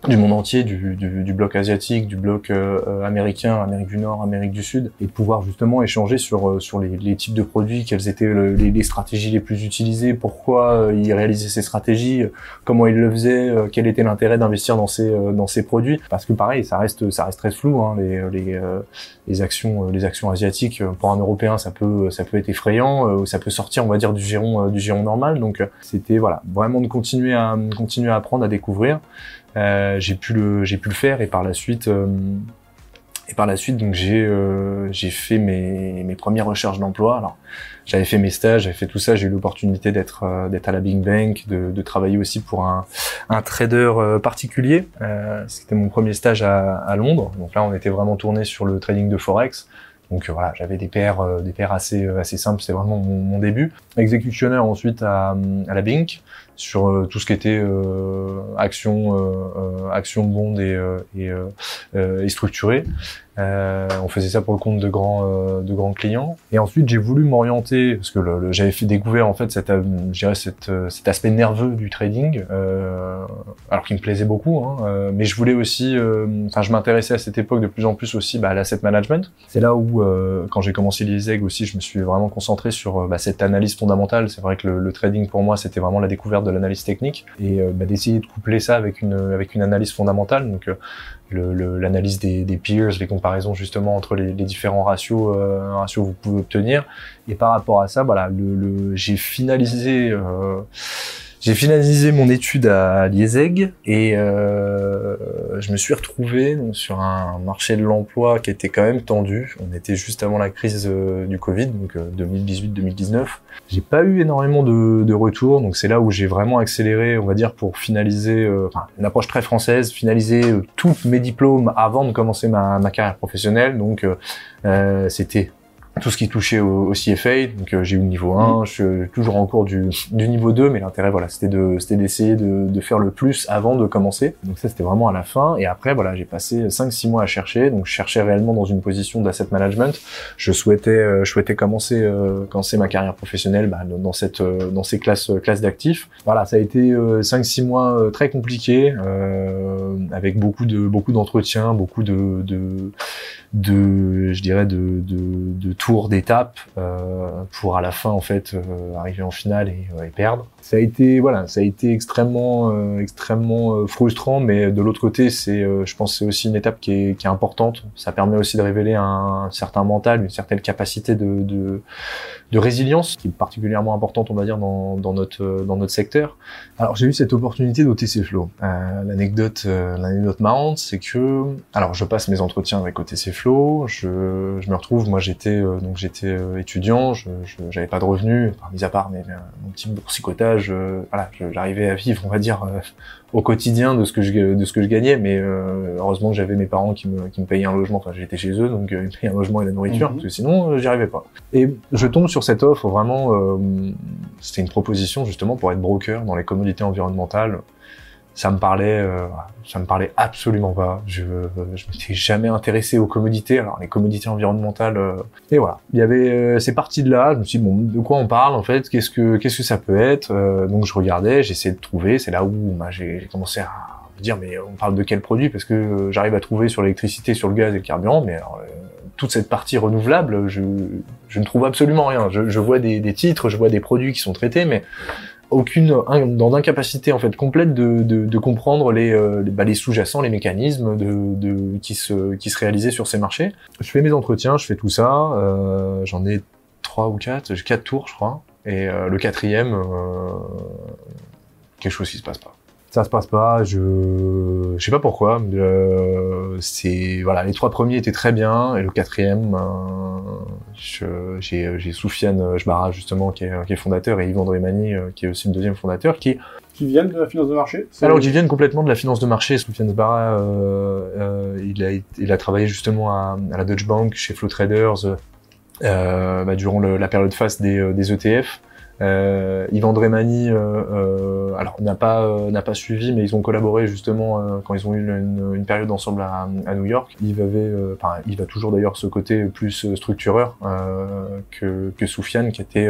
du monde entier, du, du, du, bloc asiatique, du bloc euh, euh, américain, Amérique du Nord, Amérique du Sud, et de pouvoir justement échanger sur euh, sur les, les, types de produits, quelles étaient les, les, stratégies les plus utilisées, pourquoi ils réalisaient ces stratégies, comment ils le faisaient, quel était l'intérêt d'investir dans ces dans ces produits, parce que pareil, ça reste ça reste très flou, hein, les les, les actions les actions asiatiques pour un Européen, ça peut ça peut être effrayant, ça peut sortir, on va dire du giron du giron normal, donc c'était voilà vraiment de continuer à continuer à apprendre à découvrir. Euh, j'ai pu le j'ai pu le faire et par la suite euh, et par la suite donc j'ai euh, j'ai fait mes mes premières recherches d'emploi. Alors j'avais fait mes stages j'avais fait tout ça j'ai eu l'opportunité d'être d'être à la Big Bank de, de travailler aussi pour un un trader particulier. C'était mon premier stage à, à Londres. Donc là on était vraiment tourné sur le trading de forex donc voilà, j'avais des paires, des paires assez assez simples. C'est vraiment mon, début. Exécutionnaire ensuite à, la Bink sur euh, tout ce qui était euh, action, euh, action bond et, et, et structuré. Euh, on faisait ça pour le compte de grands, euh, de grands clients. Et ensuite, j'ai voulu m'orienter parce que le, j'avais fait découvrir en fait cette, euh, cette, cet aspect nerveux du trading, alors qu'il me plaisait beaucoup. Hein, mais je voulais aussi, enfin, je m'intéressais à cette époque de plus en plus aussi bah, à l'asset management. C'est là où, quand j'ai commencé l'ISEG aussi, je me suis vraiment concentré sur bah, cette analyse fondamentale. C'est vrai que le, le, trading pour moi, c'était vraiment la découverte de l'analyse technique et bah, d'essayer de coupler ça avec une, avec une analyse fondamentale. Donc l'analyse des, des, peers, les comparaisons justement entre les, les différents ratios, euh, ratios que vous pouvez obtenir. Et par rapport à ça, voilà, le, le j'ai finalisé, euh, J'ai finalisé mon étude à Liezeg et euh, je me suis retrouvé sur un marché de l'emploi qui était quand même tendu. On était juste avant la crise euh, du Covid, donc 2018-2019. Euh, j'ai pas eu énormément de, retours, donc c'est là où j'ai vraiment accéléré, on va dire, pour finaliser euh, une approche très française, finaliser tous mes diplômes avant de commencer ma, ma carrière professionnelle. Donc c'était tout ce qui touchait au, CFA. Donc euh, j'ai eu le niveau 1, mm. je suis toujours en cours du, du niveau 2, mais l'intérêt voilà, c'était de c'était d'essayer de, de, faire le plus avant de commencer. Donc ça c'était vraiment à la fin et après voilà, j'ai passé 5 6 mois à chercher. Donc je cherchais réellement dans une position d'asset management. Je souhaitais euh, je souhaitais commencer euh, commencer ma carrière professionnelle bah, dans cette euh, dans ces classes classes d'actifs. Voilà, ça a été 5 6 mois très compliqués avec beaucoup de beaucoup d'entretiens, beaucoup de, de de je dirais de, de, de tours d'étapes euh, pour à la fin en fait euh, arriver en finale et, euh, et, perdre ça a été voilà ça a été extrêmement euh, extrêmement euh, frustrant mais de l'autre côté c'est je pense c'est aussi une étape qui est, qui est importante. Ça permet aussi de révéler un, certain mental une certaine capacité de, de, de résilience qui est particulièrement importante on va dire dans, dans notre dans notre secteur. Alors j'ai eu cette opportunité d'OTC Flow. L'anecdote l'anecdote marrante c'est que alors je passe mes entretiens avec OTC Flow. Je, je me retrouve, moi j'étais euh, donc j'étais euh, étudiant, je j'avais pas de revenus, enfin, mis à part mais, mon petit boursicotage, euh, voilà, j'arrivais à vivre, on va dire, au quotidien de ce que je de ce que je gagnais, mais heureusement que j'avais mes parents qui me qui me payaient un logement, enfin j'étais chez eux, donc ils me payaient un logement et la nourriture, mhm. parce que sinon j'y arrivais pas. Et je tombe sur cette offre vraiment, c'était une proposition justement pour être broker dans les commodités environnementales ça me parlait, euh, ça me parlait absolument pas. Je, je m'étais jamais intéressé aux commodités. Alors les commodités environnementales, euh, et voilà. Il y avait, euh, c'est parti de là. Je me suis dit bon, de quoi on parle en fait? Qu'est-ce que, qu'est-ce que ça peut être? Donc je regardais, j'essayais de trouver. C'est là où bah, j'ai commencé à me dire mais on parle de quel produit? Parce que j'arrive à trouver sur l'électricité, sur le gaz et le carburant, mais alors, toute cette partie renouvelable, je, je ne trouve absolument rien. Je, je vois des, titres, je vois des produits qui sont traités, mais aucune dans l'incapacité en fait complète de, de, de comprendre les, euh, bah, les sous-jacents, les mécanismes de, de, qui se qui se réalisaient sur ces marchés. Je fais mes entretiens, je fais tout ça, euh, j'en ai trois ou quatre, j'ai quatre tours je crois, et euh, le quatrième, euh, quelque chose qui se passe pas ça se passe pas. Je je sais pas pourquoi. Euh, c'est voilà, les trois premiers étaient très bien et le quatrième, euh, j'ai j'ai Soufiane Jbara justement qui est, qui est fondateur et Yvan Dremani euh, qui est aussi le deuxième fondateur qui qui viennent de la finance de marché Alors qui viennent complètement de la finance de marché. Soufiane Jbara, euh, euh, il a il a travaillé justement à, à la Deutsche Bank chez Flow Traders euh, bah, durant le, la période phase des, des ETF. Euh, Yvan Dremani, euh, euh, alors n'a pas euh, n'a pas suivi, mais ils ont collaboré justement euh, quand ils ont eu une, une période ensemble à, à, New York. Il avait, enfin, il va toujours d'ailleurs ce côté plus structureur que que Soufiane, qui était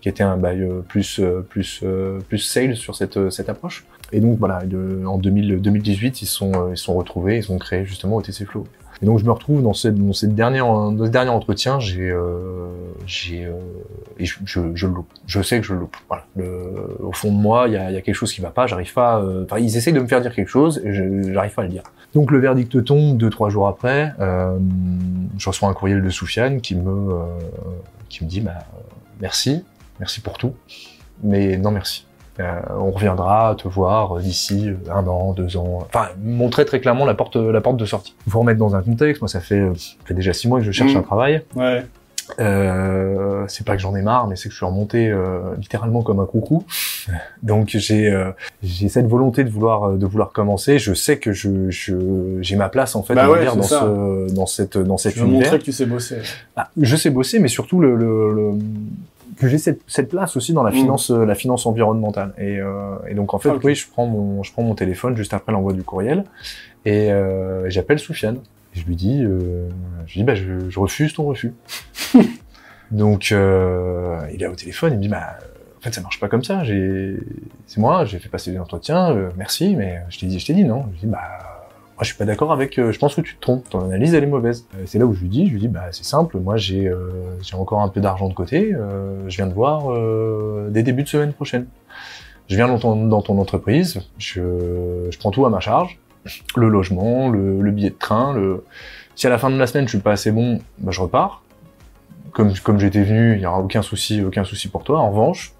qui était un bail plus plus plus sales sur cette cette approche. Et donc voilà, en 2000, 2018, ils sont ils sont retrouvés, ils ont créé justement OTC Flow. Et donc je me retrouve dans cette, dernière, ce dernier entretien, j'ai, euh, j'ai, euh, et je, je, loupe. Je sais que je loupe. Voilà. Le, au fond de moi, il y a, quelque chose qui va pas. J'arrive pas. Euh, enfin, ils essayent de me faire dire quelque chose, et j'arrive pas à le dire. Donc le verdict tombe deux trois jours après. Euh, je reçois un courriel de Soufiane qui me, euh, qui me dit, bah, merci, merci pour tout, mais non merci. Euh, on reviendra te voir d'ici un an, deux ans. Enfin, montrer très clairement la porte, la porte de sortie. Vous remettre dans un contexte. Moi, ça fait, ça fait déjà six mois que je cherche mmh. un travail. Ouais. Euh, c'est pas que j'en ai marre, mais c'est que je suis remonté euh, littéralement comme un coucou. Donc j'ai euh, j'ai cette volonté de vouloir de vouloir commencer. Je sais que je j'ai ma place en fait bah dire, dans ce dans cette dans cette tu veux montrer que tu sais bosser. Ah, je sais bosser, mais surtout le, le, le que j'ai cette, cette, place aussi dans la mm. finance, euh, la finance environnementale. Et, euh, et donc en fait, oui, je prends mon, je prends mon téléphone juste après l'envoi du courriel et euh, j'appelle Soufiane. Et je lui dis, euh, je lui dis, bah, je, je refuse ton refus. donc euh, il est au téléphone, il me dit, bah, en fait, ça marche pas comme ça. J'ai, c'est moi, j'ai fait passer des entretiens, euh, merci, mais je t'ai dit, je t'ai dit non. Je lui dis, bah je suis pas d'accord avec. Euh, je pense que tu te trompes. Ton analyse, elle est mauvaise. Euh, c'est là où je lui dis, je lui dis, bah c'est simple. Moi, j'ai euh, j'ai encore un peu d'argent de côté. je viens de voir des débuts de semaine prochaine. Je viens dans ton, dans ton entreprise. Je, je prends tout à ma charge. Le logement, le, le billet de train. Le... Si à la fin de la semaine je suis pas assez bon, bah, je repars. Comme comme j'étais venu, il y aura aucun souci, aucun souci pour toi. En revanche,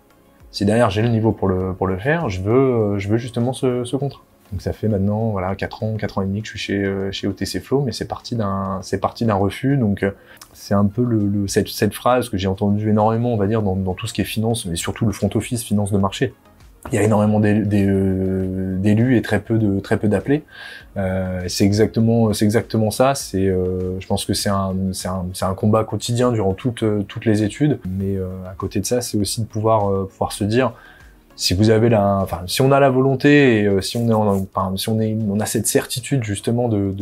si derrière j'ai le niveau pour le pour le faire, je veux je veux justement ce contrat. Donc ça fait maintenant voilà quatre ans, quatre ans et demi que je suis chez chez OTC Flow, mais c'est parti d'un c'est parti d'un refus. Donc c'est un peu le, le cette, cette phrase que j'ai entendue énormément, on va dire dans, dans tout ce qui est finance, mais surtout le front office, finance de marché il y a énormément euh, d'élus et très peu de très peu d'appelés. Euh, c'est exactement c'est exactement ça. C'est euh, je pense que c'est un c'est un, un combat quotidien durant toutes toutes les études. Mais à côté de ça, c'est aussi de pouvoir pouvoir se dire si vous avez la, enfin, si on a la volonté et si on est, enfin, si on est, on a cette certitude justement de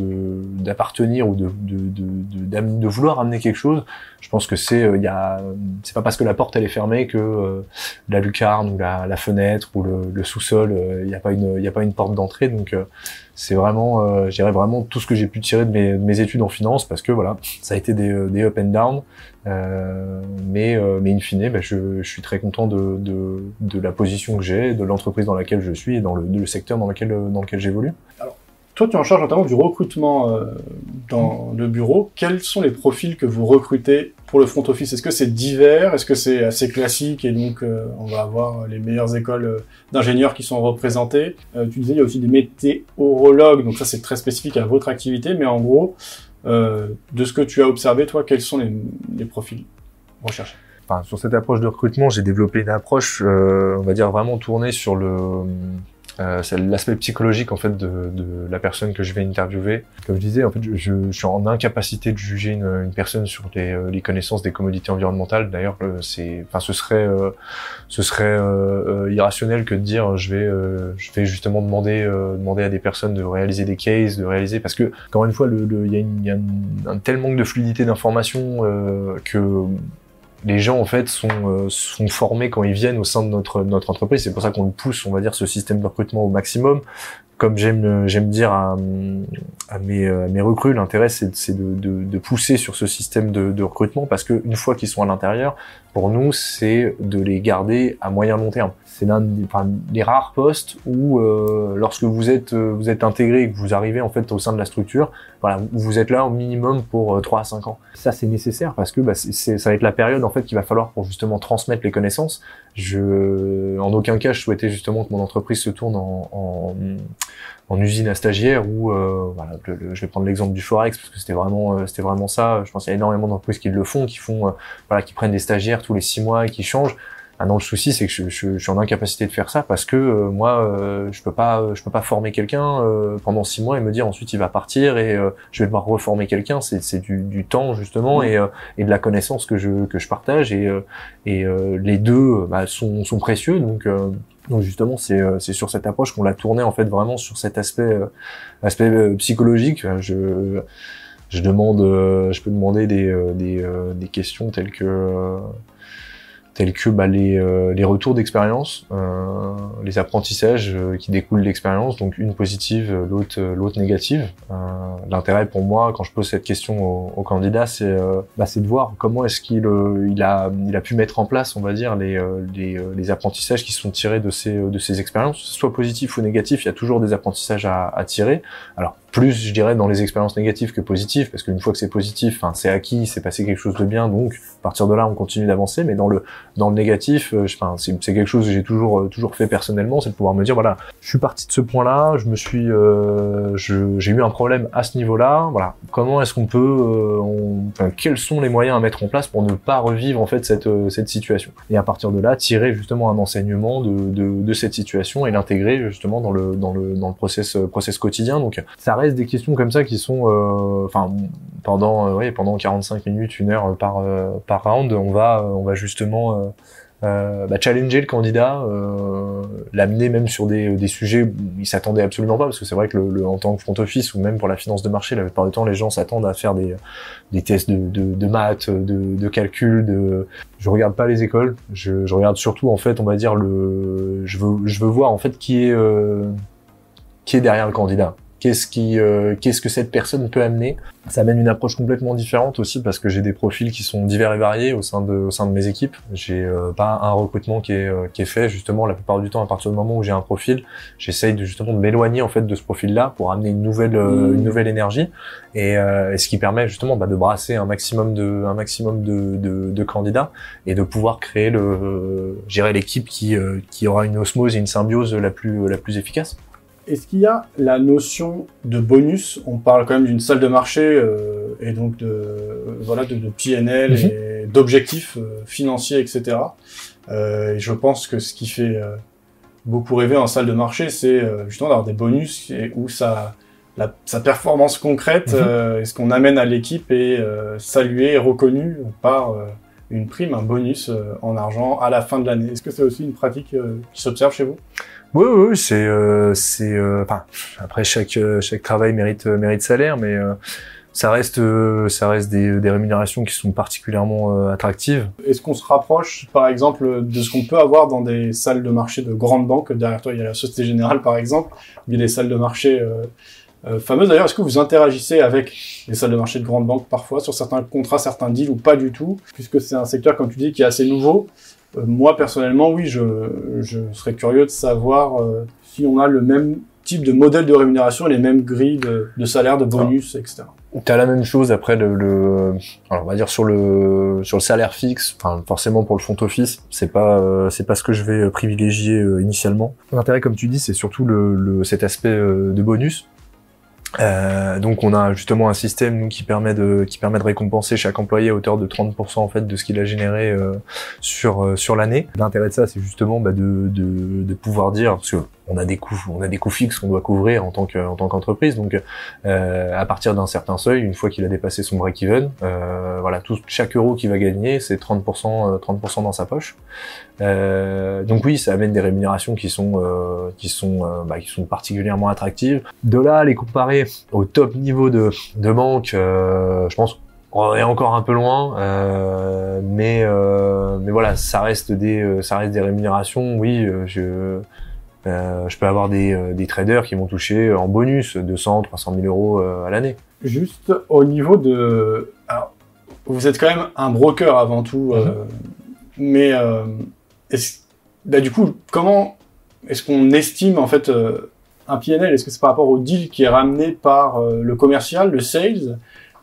d'appartenir ou de de, de, de vouloir amener quelque chose, je pense que c'est il y a c'est pas parce que la porte elle est fermée que la lucarne ou la, la fenêtre ou le, le sous-sol il n'y a pas une il y a pas une porte d'entrée. Donc c'est vraiment euh, je vraiment tout ce que j'ai pu tirer de mes, de mes, études en finance parce que voilà ça a été des, des up and down. Euh, mais mais in fine bah, je, je, suis très content de, de, de la position que j'ai de l'entreprise dans laquelle je suis et dans le, le secteur dans lequel dans lequel j'évolue. Alors toi, tu es en charge notamment du recrutement euh, dans le bureau. Quels sont les profils que vous recrutez pour le front office? Est-ce que c'est divers? Est-ce que c'est assez classique et donc euh, on va avoir les meilleures écoles euh, d'ingénieurs qui sont représentées? Tu disais il y a aussi des météorologues, donc ça c'est très spécifique à votre activité, mais en gros, de ce que tu as observé, toi, quels sont les, profils recherchés? Sur cette approche de recrutement, j'ai développé une approche, on va dire vraiment tournée sur le euh, c'est l'aspect psychologique en fait de, de, la personne que je vais interviewer. Comme je disais, en fait, je, je, suis en incapacité de juger une, une personne sur les, euh, les, connaissances des commodités environnementales. D'ailleurs, euh, c'est, enfin, ce serait, euh, ce serait irrationnel que de dire je vais, je vais justement demander, demander à des personnes de réaliser des cases, de réaliser, parce que encore une fois, il le, y a, une, y a un tel manque de fluidité d'information que les gens en fait sont, euh, sont formés quand ils viennent au sein de notre, notre entreprise. C'est pour ça qu'on pousse, on va dire, ce système de recrutement au maximum. Comme j'aime j'aime dire à, à, mes, à mes recrues, l'intérêt c'est de, de, de, pousser sur ce système de, de recrutement parce qu'une fois qu'ils sont à l'intérieur, pour nous c'est de les garder à moyen long terme c'est l'un des, enfin, rares postes où euh, lorsque vous êtes euh, vous êtes intégré et que vous arrivez en fait au sein de la structure, voilà, vous êtes là au minimum pour euh, 3 à 5 ans. Ça c'est nécessaire parce que bah, c'est, ça va être la période en fait qu'il va falloir pour justement transmettre les connaissances. Je en aucun cas je souhaitais justement que mon entreprise se tourne en, en, en usine à stagiaires ou euh, voilà, je vais prendre l'exemple du forex parce que c'était vraiment euh, c'était vraiment ça. Je pense qu'il y a énormément d'entreprises qui le font, qui font voilà, qui prennent des stagiaires tous les 6 mois et qui changent. Maintenant, le souci, c'est que je, je, je, suis en incapacité de faire ça parce que euh, moi, euh, je peux pas, je peux pas former quelqu'un euh, pendant six mois et me dire ensuite il va partir et je vais devoir reformer quelqu'un. C'est du, du, temps justement et, et de la connaissance que je que je partage et et les deux bah, sont, sont précieux donc. Donc justement, c'est c'est sur cette approche qu'on l'a tourné en fait vraiment sur cet aspect aspect psychologique. Je je demande, je peux demander des des, des questions telles que tels que bah, les, euh, les, retours d'expérience, euh, les apprentissages euh, qui découlent de l'expérience, donc une positive, l'autre l'autre négative. L'intérêt pour moi, quand je pose cette question au, au candidat, c'est bah, de voir comment est-ce qu'il il a, il a pu mettre en place, on va dire, les, les, les, apprentissages qui sont tirés de ces, de ces expériences, soit positifs ou négatifs, il y a toujours des apprentissages à, à tirer. Alors plus je dirais dans les expériences négatives que positives parce qu'une fois que c'est positif c'est acquis c'est passé quelque chose de bien donc à partir de là on continue d'avancer mais dans le dans le négatif euh, c'est quelque chose que j'ai toujours euh, toujours fait personnellement c'est de pouvoir me dire voilà je suis parti de ce point là je me suis euh, j'ai eu un problème à ce niveau là voilà. Comment est-ce qu'on peut on, enfin, quels sont les moyens à mettre en place pour ne pas revivre en fait cette cette situation? Et à partir de là tirer justement un enseignement de de, de cette situation et l'intégrer justement dans le dans le dans le process process quotidien donc ça reste des questions comme ça qui sont, euh, enfin, pendant, euh, pendant 45 minutes, une heure par euh, par round, on va, on va justement bah, challenger le candidat, l'amener même sur des, des sujets où il s'attendait absolument pas, parce que c'est vrai que le, en tant que front office ou même pour la finance de marché, la plupart du temps, les gens s'attendent à faire des, des tests de, de, de maths, de, de calcul. De... Je regarde pas les écoles, je, je, regarde surtout en fait, on va dire le, je veux, je veux voir en fait qui est qui est derrière le candidat qu'est-ce qui, euh, qu'est-ce que cette personne peut amener. Ça amène une approche complètement différente aussi parce que j'ai des profils qui sont divers et variés au sein de, au sein de mes équipes. J'ai euh, pas un recrutement qui est, euh, qui est fait justement la plupart du temps à partir du moment où j'ai un profil, j'essaye de justement de m'éloigner en fait de ce profil-là pour amener une nouvelle, mmh. une nouvelle énergie et, et, ce qui permet justement bah, de brasser un maximum de, un maximum de, de, de candidats et de pouvoir créer le, gérer l'équipe qui, qui aura une osmose et une symbiose la plus, la plus efficace. Est-ce qu'il y a la notion de bonus? On parle quand même d'une salle de marché euh, et donc de voilà de, de PNL mhm. et d'objectifs euh, financiers, etc. Euh, et je pense que ce qui fait beaucoup rêver en salle de marché, c'est justement d'avoir des bonus et où sa, la, sa performance concrète, est ce qu'on amène à l'équipe est salué et reconnu par une prime, un bonus en argent à la fin de l'année. Est-ce que c'est aussi une pratique qui s'observe chez vous? Oui, oui, c'est, euh, c'est, euh, enfin, après chaque euh, chaque travail mérite mérite salaire, mais ça reste ça reste des, des rémunérations qui sont particulièrement attractives. Est-ce qu'on se rapproche, par exemple, de ce qu'on peut avoir dans des salles de marché de grandes banques? Derrière toi, il y a la Société Générale, par exemple, il y a des salles de marché fameuses. D'ailleurs, est-ce que vous interagissez avec les salles de marché de grandes banques parfois sur certains contrats, certains deals ou pas du tout, puisque c'est un secteur, comme tu dis, qui est assez nouveau euh, moi personnellement, oui, je, je, serais curieux de savoir euh, si on a le même type de modèle de rémunération et les mêmes grilles de, de salaire, de bonus, etc. Tu as la même chose après le, le, alors on va dire sur le sur le salaire fixe. Enfin, forcément pour le front office, c'est pas euh, c'est pas ce que je vais privilégier initialement. L'intérêt, comme tu dis, c'est surtout le, le, cet aspect de bonus euh, donc on a justement un système qui permet de qui permet de récompenser chaque employé à hauteur de 30% en fait de ce qu'il a généré euh, sur euh, sur l'année. L'intérêt de ça c'est justement bah, de, de, pouvoir dire que on a des coûts, on a des coûts fixes qu'on doit couvrir en tant que, en tant qu'entreprise. Donc, euh, à partir d'un certain seuil, une fois qu'il a dépassé son break-even, euh, voilà, tout chaque euro qu'il va gagner, c'est 30%, 30% dans sa poche. Euh, donc oui, ça amène des rémunérations qui sont, euh, qui sont, euh, bah, qui sont particulièrement attractives. De là, les comparer au top niveau de, de banque, euh, je pense on est encore un peu loin, euh, mais euh, mais voilà, ça reste des ça reste des rémunérations. Oui, je euh, je peux avoir des, euh, des, traders qui vont toucher en bonus 200, 300 000 euros euh, à l'année. Juste au niveau de... Alors, vous êtes quand même un broker avant tout, mm-hmm. mais bah, du coup, comment est-ce qu'on estime en fait un PNL Est-ce que c'est par rapport au deal qui est ramené par le commercial, le sales?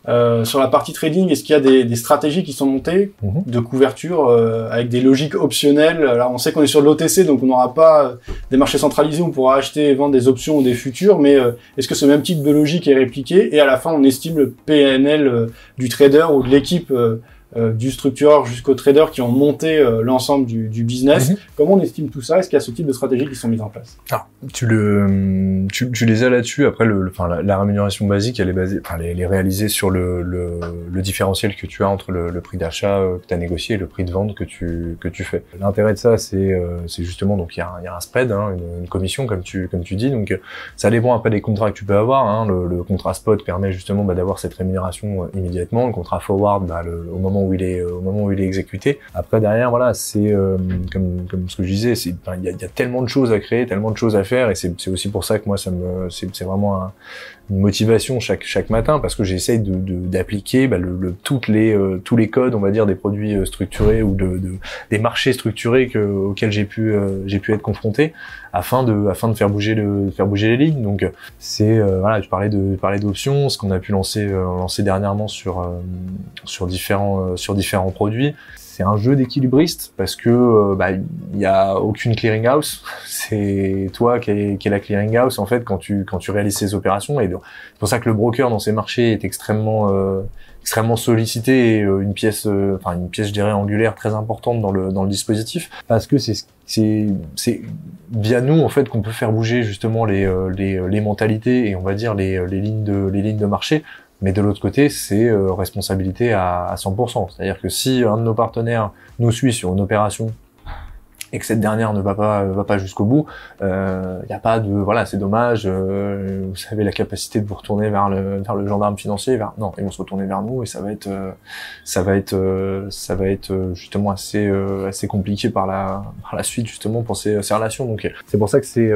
Euh, sur la partie trading, est-ce qu'il y a des, des, stratégies qui sont montées mhm. de couverture euh, avec des logiques optionnelles? Alors on sait qu'on est sur l'OTC, donc on n'aura pas euh, des marchés centralisés où on pourra acheter et vendre des options ou des futurs, mais est-ce que ce même type de logique est répliqué? Et à la fin on estime le PNL du trader ou de l'équipe euh, du structureur jusqu'au trader qui ont monté euh, l'ensemble du, du, business. Mhm. Comment on estime tout ça? Est-ce qu'il y a ce type de stratégies qui sont mises en place? Alors, tu le, tu, tu les as là-dessus. Après, le, enfin, la, rémunération basique, elle est basée, enfin, elle est réalisée sur le, le, le différentiel que tu as entre le, le prix d'achat euh, que tu as négocié et le prix de vente que tu que tu fais. L'intérêt de ça, c'est c'est justement donc il y a, y a un spread, hein, une, une, commission comme tu comme tu dis. Donc ça dépend après des contrats que tu peux avoir. Hein. Le, le, contrat spot permet justement bah, d'avoir cette rémunération immédiatement. Le contrat forward, bah, le, au moment où il est euh, au moment où il est exécuté. Après derrière voilà c'est euh, comme comme ce que je disais c'est il y, a, tellement de choses à créer, tellement de choses à faire et c'est aussi pour ça que moi ça me c'est vraiment un, une motivation chaque chaque matin parce que j'essaye de d'appliquer bah, le, le, toutes les euh, tous les codes on va dire des produits structurés ou de, de des marchés structurés que, auxquels j'ai pu j'ai pu être confronté afin de afin de faire bouger le faire bouger les lignes donc c'est voilà je parlais de parler d'options ce qu'on a pu lancer lancer dernièrement sur sur différents sur différents produits. C'est un jeu d'équilibriste parce que euh, bah, il y a aucune clearinghouse. C'est toi qui est, qui est la clearinghouse en fait quand tu quand tu réalises ces opérations. Et c'est pour ça que le broker dans ces marchés est extrêmement euh, extrêmement sollicité et euh, une pièce enfin une pièce je dirais angulaire très importante dans le dans le dispositif. Parce que c'est c'est c'est via nous en fait qu'on peut faire bouger justement les, les les mentalités et on va dire les les lignes de les lignes de marché mais de l'autre côté, c'est euh, responsabilité à, à 100%. C'est-à-dire que si un de nos partenaires nous suit sur une opération et que cette dernière ne va pas va pas jusqu'au bout, il euh, n'y a pas de voilà c'est dommage, euh, vous savez la capacité de vous retourner vers le vers le gendarme financier, vers non ils vont se retourner vers nous et ça va être euh, ça va être euh, ça va être justement assez assez compliqué par la par la suite justement pour ces, ces relations. Donc c'est pour ça que c'est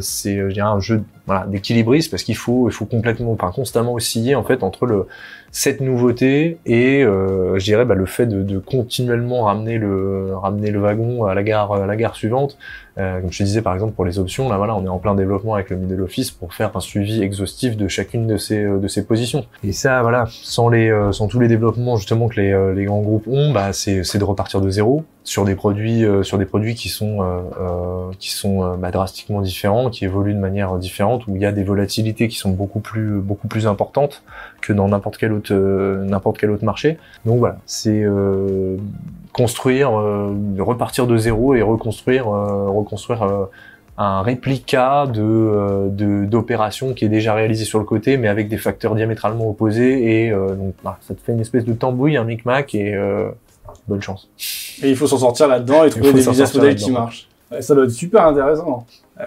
c'est je dirais un jeu voilà d'équilibriste parce qu'il faut il faut complètement enfin constamment osciller en fait entre le cette nouveauté et euh, je dirais bah, le fait de, de, continuellement ramener le ramener le wagon à la gare à la gare suivante euh, comme je te disais par exemple pour les options là voilà on est en plein développement avec le middle office pour faire un suivi exhaustif de chacune de ces euh, de ces positions. Et ça voilà sans les euh, sans tous les développements justement que les, euh, les grands groupes ont bah c'est c'est de repartir de zéro sur des produits sur des produits qui sont qui sont bah, drastiquement différents qui évoluent de manière différente où il y a des volatilités qui sont beaucoup plus beaucoup plus importantes que dans n'importe quel autre n'importe quel autre marché. Donc voilà c'est construire, euh, repartir de zéro et reconstruire, euh, reconstruire euh, un réplica de d'opération qui est déjà réalisé sur le côté, mais avec des facteurs diamétralement opposés. Et donc, bah, ça te fait une espèce de tambouille, un micmac, et bonne chance. Et il faut s'en sortir là-dedans et trouver des business qui marchent. ça doit être super intéressant.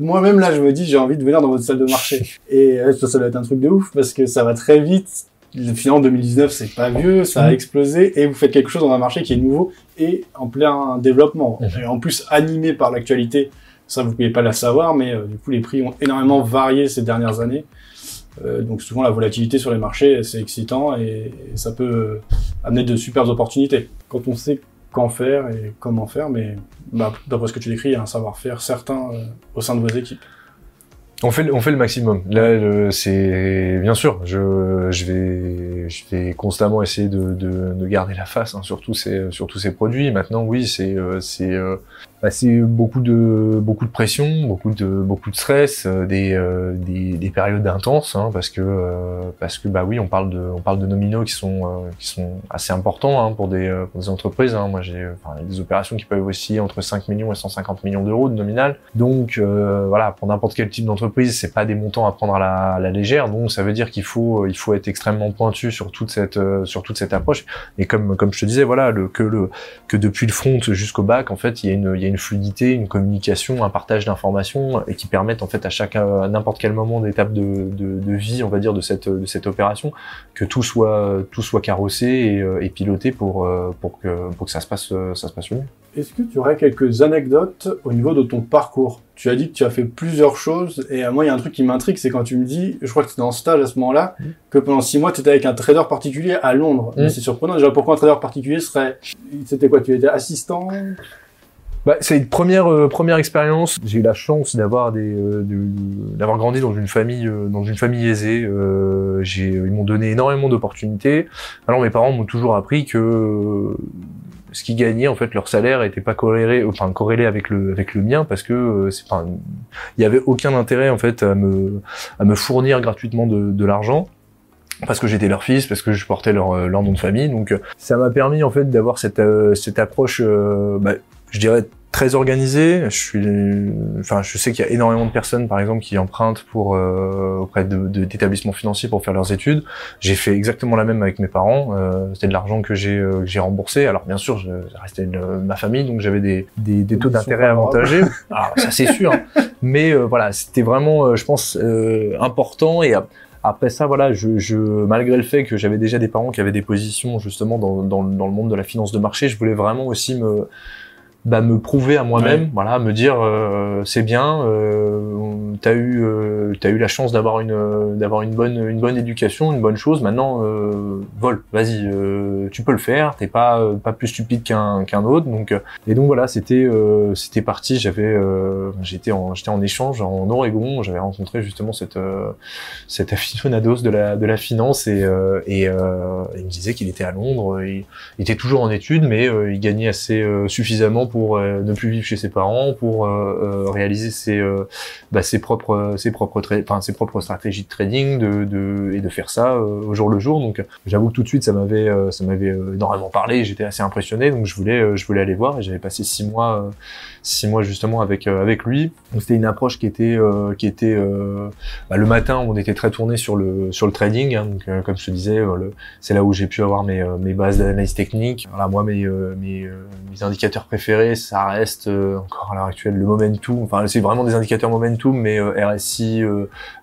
Moi-même là, je me dis, j'ai envie de venir dans votre salle de marché. Et ça, ça doit être un truc de ouf parce que ça va très vite finalement 2019 c'est pas vieux, ça a mm. explosé et vous faites quelque chose dans un marché qui est nouveau et en plein développement. Mm. Et en plus animé par l'actualité, ça vous pouvez pas la savoir, mais euh, du coup les prix ont énormément varié ces dernières années. Euh, donc souvent la volatilité sur les marchés c'est excitant et, ça peut amener de superbes opportunités quand on sait quand faire et comment faire. Mais bah, d'après ce que tu décris, il y a un savoir-faire certain euh, au sein de vos équipes. On fait, on fait le maximum. Là, c'est bien sûr. Je, je vais, je vais constamment essayer de, de, de garder la face hein, sur tous ces, sur tous ces produits. Maintenant, oui, c'est, euh, c'est, euh, bah, beaucoup de beaucoup de pression, beaucoup de beaucoup de stress, euh, des, euh, des, des périodes intenses, hein, parce que euh, parce que bah oui, on parle de on parle de nominaux qui sont qui sont assez importants hein, pour des pour des entreprises. Hein. Moi, j'ai enfin, des opérations qui peuvent osciller entre 5 millions et 150 millions d'euros de nominal. Donc voilà, pour n'importe quel type d'entreprise, c'est pas des montants à prendre à la, légère. Donc ça veut dire qu'il faut il faut être extrêmement pointu sur toute cette sur toute cette approche. Et comme comme je te disais, voilà, que depuis le front jusqu'au bac, en fait, il y a une il y a une fluidité, une communication, un partage d'informations et qui permettent en fait à chaque à n'importe quel moment d'étape de, vie, on va dire, de cette de cette opération, que tout soit tout soit carrossé et, euh, piloté pour euh, pour que pour que ça se passe ça se passe mieux. Est-ce que tu aurais quelques anecdotes au niveau de ton parcours? Tu as dit que tu as fait plusieurs choses et à moi il y a un truc qui m'intrigue, c'est quand tu me dis, je crois que c'était en stage à ce moment-là, mmh. que pendant six mois tu étais avec un trader particulier à Londres. Mmh. C'est surprenant déjà pourquoi un trader particulier serait, c'était quoi? Tu étais assistant? Bah, c'est une première euh, première expérience. J'ai eu la chance d'avoir des euh, d'avoir grandi dans une famille euh, dans une famille aisée. j'ai ils m'ont donné énormément d'opportunités. Alors mes parents m'ont toujours appris que ce qu'ils gagnaient en fait leur salaire était pas corrélé enfin corrélé avec le avec le mien parce que c'est pas il y avait aucun intérêt en fait à me à me fournir gratuitement de, de l'argent parce que j'étais leur fils, parce que je portais leur, leur nom de famille. Donc ça m'a permis en fait d'avoir cette, cette approche bah, je dirais très organisé. Je suis, enfin, je sais qu'il y a énormément de personnes, par exemple, qui empruntent pour euh, auprès d'établissements de, financiers pour faire leurs études. J'ai fait exactement la même avec mes parents. Euh, C'était de l'argent que j'ai euh, j'ai remboursé. Alors bien sûr, je, restais ma famille, donc j'avais des, des, des taux d'intérêt avantagés. Ah, ça c'est sûr. Mais euh, voilà, c'était vraiment, euh, je pense, important et après ça, voilà, je, je malgré le fait que j'avais déjà des parents qui avaient des positions justement dans, dans, dans, le monde de la finance de marché, je voulais vraiment aussi me bah, me prouver à moi-même, voilà, me dire euh, c'est bien, euh, t'as eu euh, t'as eu la chance d'avoir une d'avoir une bonne une bonne éducation, une bonne chose. Maintenant, euh, vol, vas-y, euh, tu peux le faire. T'es pas pas plus stupide qu'un qu'un autre. Donc et donc voilà, c'était c'était parti. J'avais j'étais en j'étais en échange en Oregon. J'avais rencontré justement cette cet aficionados de la de la finance et et il me disait qu'il était à Londres. Il, il était toujours en études, mais il gagnait assez suffisamment pour euh, ne plus vivre chez ses parents, pour euh, euh, réaliser ses, bah, ses propres ses propres enfin ses propres stratégies de trading, de, de et de faire ça au jour le jour. Donc j'avoue que tout de suite ça m'avait ça m'avait énormément parlé. J'étais assez impressionné, donc je voulais je voulais aller voir et j'avais passé six mois six mois justement avec avec lui. C'était une approche qui était qui était bah, le matin on était très tourné sur le sur le trading. Hein, donc comme je te disais, c'est là où j'ai pu avoir mes mes bases d'analyse technique. Voilà moi mes mes, mes indicateurs préférés ça reste euh, encore à l'heure actuelle le momentum. Enfin, c'est vraiment des indicateurs momentum, mais euh, RSI,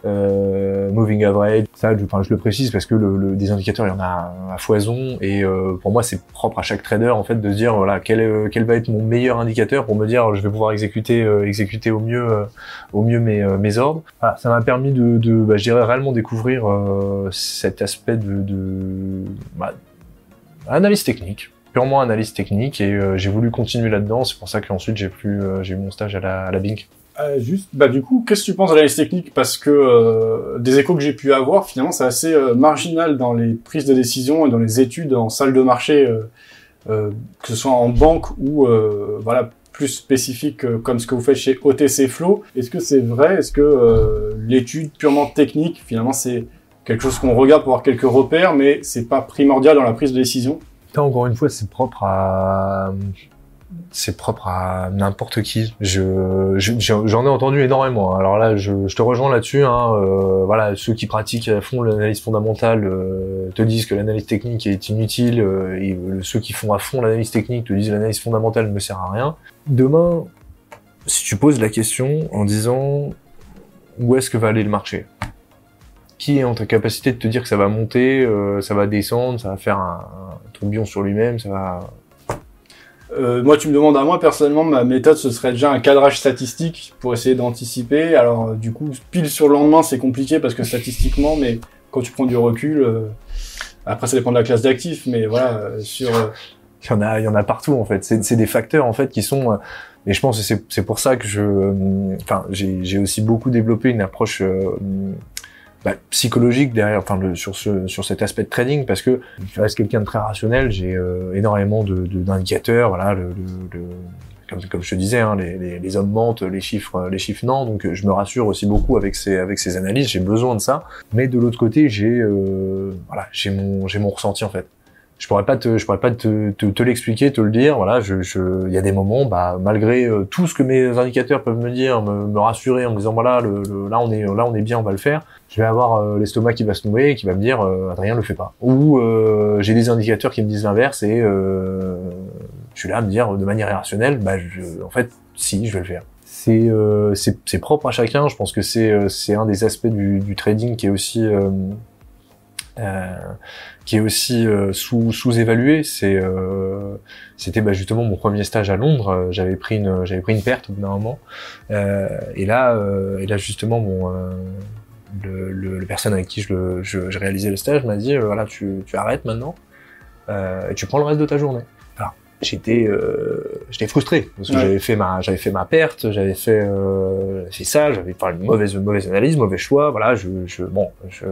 euh, moving average, ça, je, le précise parce que le, des indicateurs, il y en a à foison, et pour moi, c'est propre à chaque trader en fait de se dire voilà quel, quel va être mon meilleur indicateur pour me dire je vais pouvoir exécuter exécuter au mieux au mieux mes, mes ordres. Ça m'a permis de, bah, je dirais réellement découvrir cet aspect de, de bah, analyse technique purement analyse technique et euh, j'ai voulu continuer là-dedans. C'est pour ça qu'ensuite j'ai plus euh, j'ai eu mon stage à la, à. Euh, juste, bah du coup, qu'est-ce que tu penses de l'analyse technique? Parce que des échos que j'ai pu avoir, finalement, c'est assez marginal dans les prises de décision et dans les études en salle de marché, que ce soit en banque ou voilà plus spécifique comme ce que vous faites chez OTC Flow. Est-ce que c'est vrai? Est-ce que l'étude purement technique, finalement, c'est quelque chose qu'on regarde pour avoir quelques repères, mais c'est pas primordial dans la prise de décision? Encore une fois, c'est propre à c'est propre à n'importe qui. Je, j'en ai entendu énormément. Alors là, je, te rejoins là-dessus. Hein. Euh, voilà, ceux qui pratiquent à fond l'analyse fondamentale euh, te disent que l'analyse technique est inutile. Euh, et ceux qui font à fond l'analyse technique te disent que l'analyse fondamentale ne sert à rien. Demain, si tu poses la question en disant où est-ce que va aller le marché, qui est en ta capacité de te dire que ça va monter, euh, ça va descendre, ça va faire un tourbillon sur lui-même, ça va... Euh, moi, tu me demandes à moi, personnellement, ma méthode, ce serait déjà un cadrage statistique pour essayer d'anticiper. Alors, euh, du coup, pile sur le lendemain, c'est compliqué parce que statistiquement, mais quand tu prends du recul, euh, après, ça dépend de la classe d'actifs, mais voilà, euh, sur... Il y en a, il y en a partout, en fait. C'est des facteurs, en fait, qui sont... Et je pense que c'est pour ça que je... Enfin, j'ai aussi beaucoup développé une approche bah, psychologique derrière, enfin le, sur ce sur cet aspect de trading parce que je reste quelqu'un de très rationnel, j'ai euh, énormément de d'indicateurs, voilà, le, le, comme, comme je te disais, hein, les, les, les, hommes mentent, les chiffres les chiffres non, donc je me rassure aussi beaucoup avec ces avec ces analyses, j'ai besoin de ça, mais de l'autre côté j'ai euh, voilà j'ai mon j'ai mon ressenti en fait je pourrais pas te, je pourrais pas te, te, te l'expliquer, te le dire. Voilà, je, je, il y a des moments, bah, malgré euh, tout ce que mes indicateurs peuvent me dire, me, me rassurer en me disant voilà, le, là on est, là on est bien, on va le faire. Je vais avoir euh, l'estomac qui va se nouer et qui va me dire euh, Adrien le fait pas. Ou j'ai des indicateurs qui me disent l'inverse et je suis là à me dire de manière irrationnelle, bah, je, en fait, si, je vais le faire. C'est, c'est, propre à chacun. Je pense que c'est, c'est un des aspects du, du trading qui est aussi euh, qui est aussi euh, sous sous-évalué. C'est euh, c'était bah, justement mon premier stage à Londres. J'avais pris une j'avais pris une perte au bout d'un moment. et là et là justement mon le, le, personne avec qui je, je, je réalisais le stage m'a dit voilà tu, tu arrêtes maintenant et tu prends le reste de ta journée j'étais euh, j'étais frustré parce que j'avais fait ma j'avais fait ma perte j'avais fait euh, c'est ça j'avais fait une mauvaise mauvaise analyse mauvais choix voilà je, je bon je,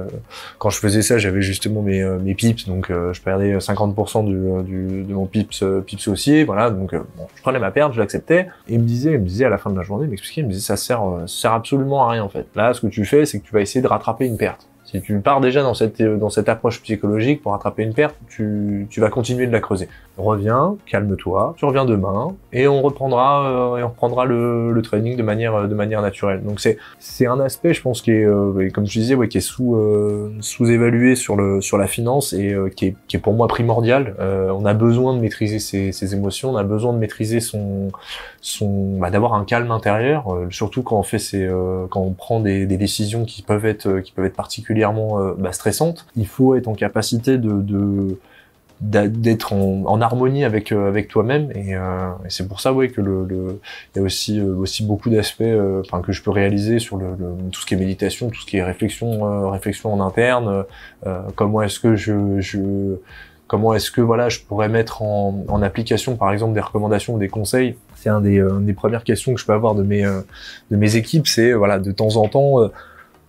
quand je faisais ça j'avais justement mes euh, mes pips donc euh, je perdais 50% du, du, de mon pips euh, pips haussier voilà donc bon je prenais ma perte je l'acceptais. Et il me disait il me disait à la fin de la journée il m'expliquait il me disait ça sert ça sert absolument à rien en fait. Là ce que tu fais c'est que tu vas essayer de rattraper une perte. Si tu pars déjà dans cette, dans cette approche psychologique pour attraper une perte, tu, tu vas continuer de la creuser. Reviens, calme-toi, tu reviens demain et on reprendra euh, et on reprendra le, le trading de manière de manière naturelle. Donc c'est c'est un aspect, je pense, qui est euh, comme je disais, ouais, qui est sous euh, sous évalué sur le sur la finance et qui est qui est pour moi primordial. on a besoin de maîtriser ses, ses émotions, on a besoin de maîtriser son son bah, d'avoir un calme intérieur, surtout quand on fait ses quand on prend des, des décisions qui peuvent être qui peuvent être particulièrement euh, bah, stressante. Il faut être en capacité de, de d'être en, harmonie avec euh, avec toi-même. Et, euh, et c'est pour ça ouais que le, il y a aussi euh, aussi beaucoup d'aspects enfin que je peux réaliser sur le, le, tout ce qui est méditation tout ce qui est réflexion réflexion en interne comment est-ce que je, je comment est-ce que voilà je pourrais mettre en, en, application par exemple des recommandations ou des conseils. C'est un des, des premières questions que je peux avoir de mes de mes équipes c'est voilà de temps en temps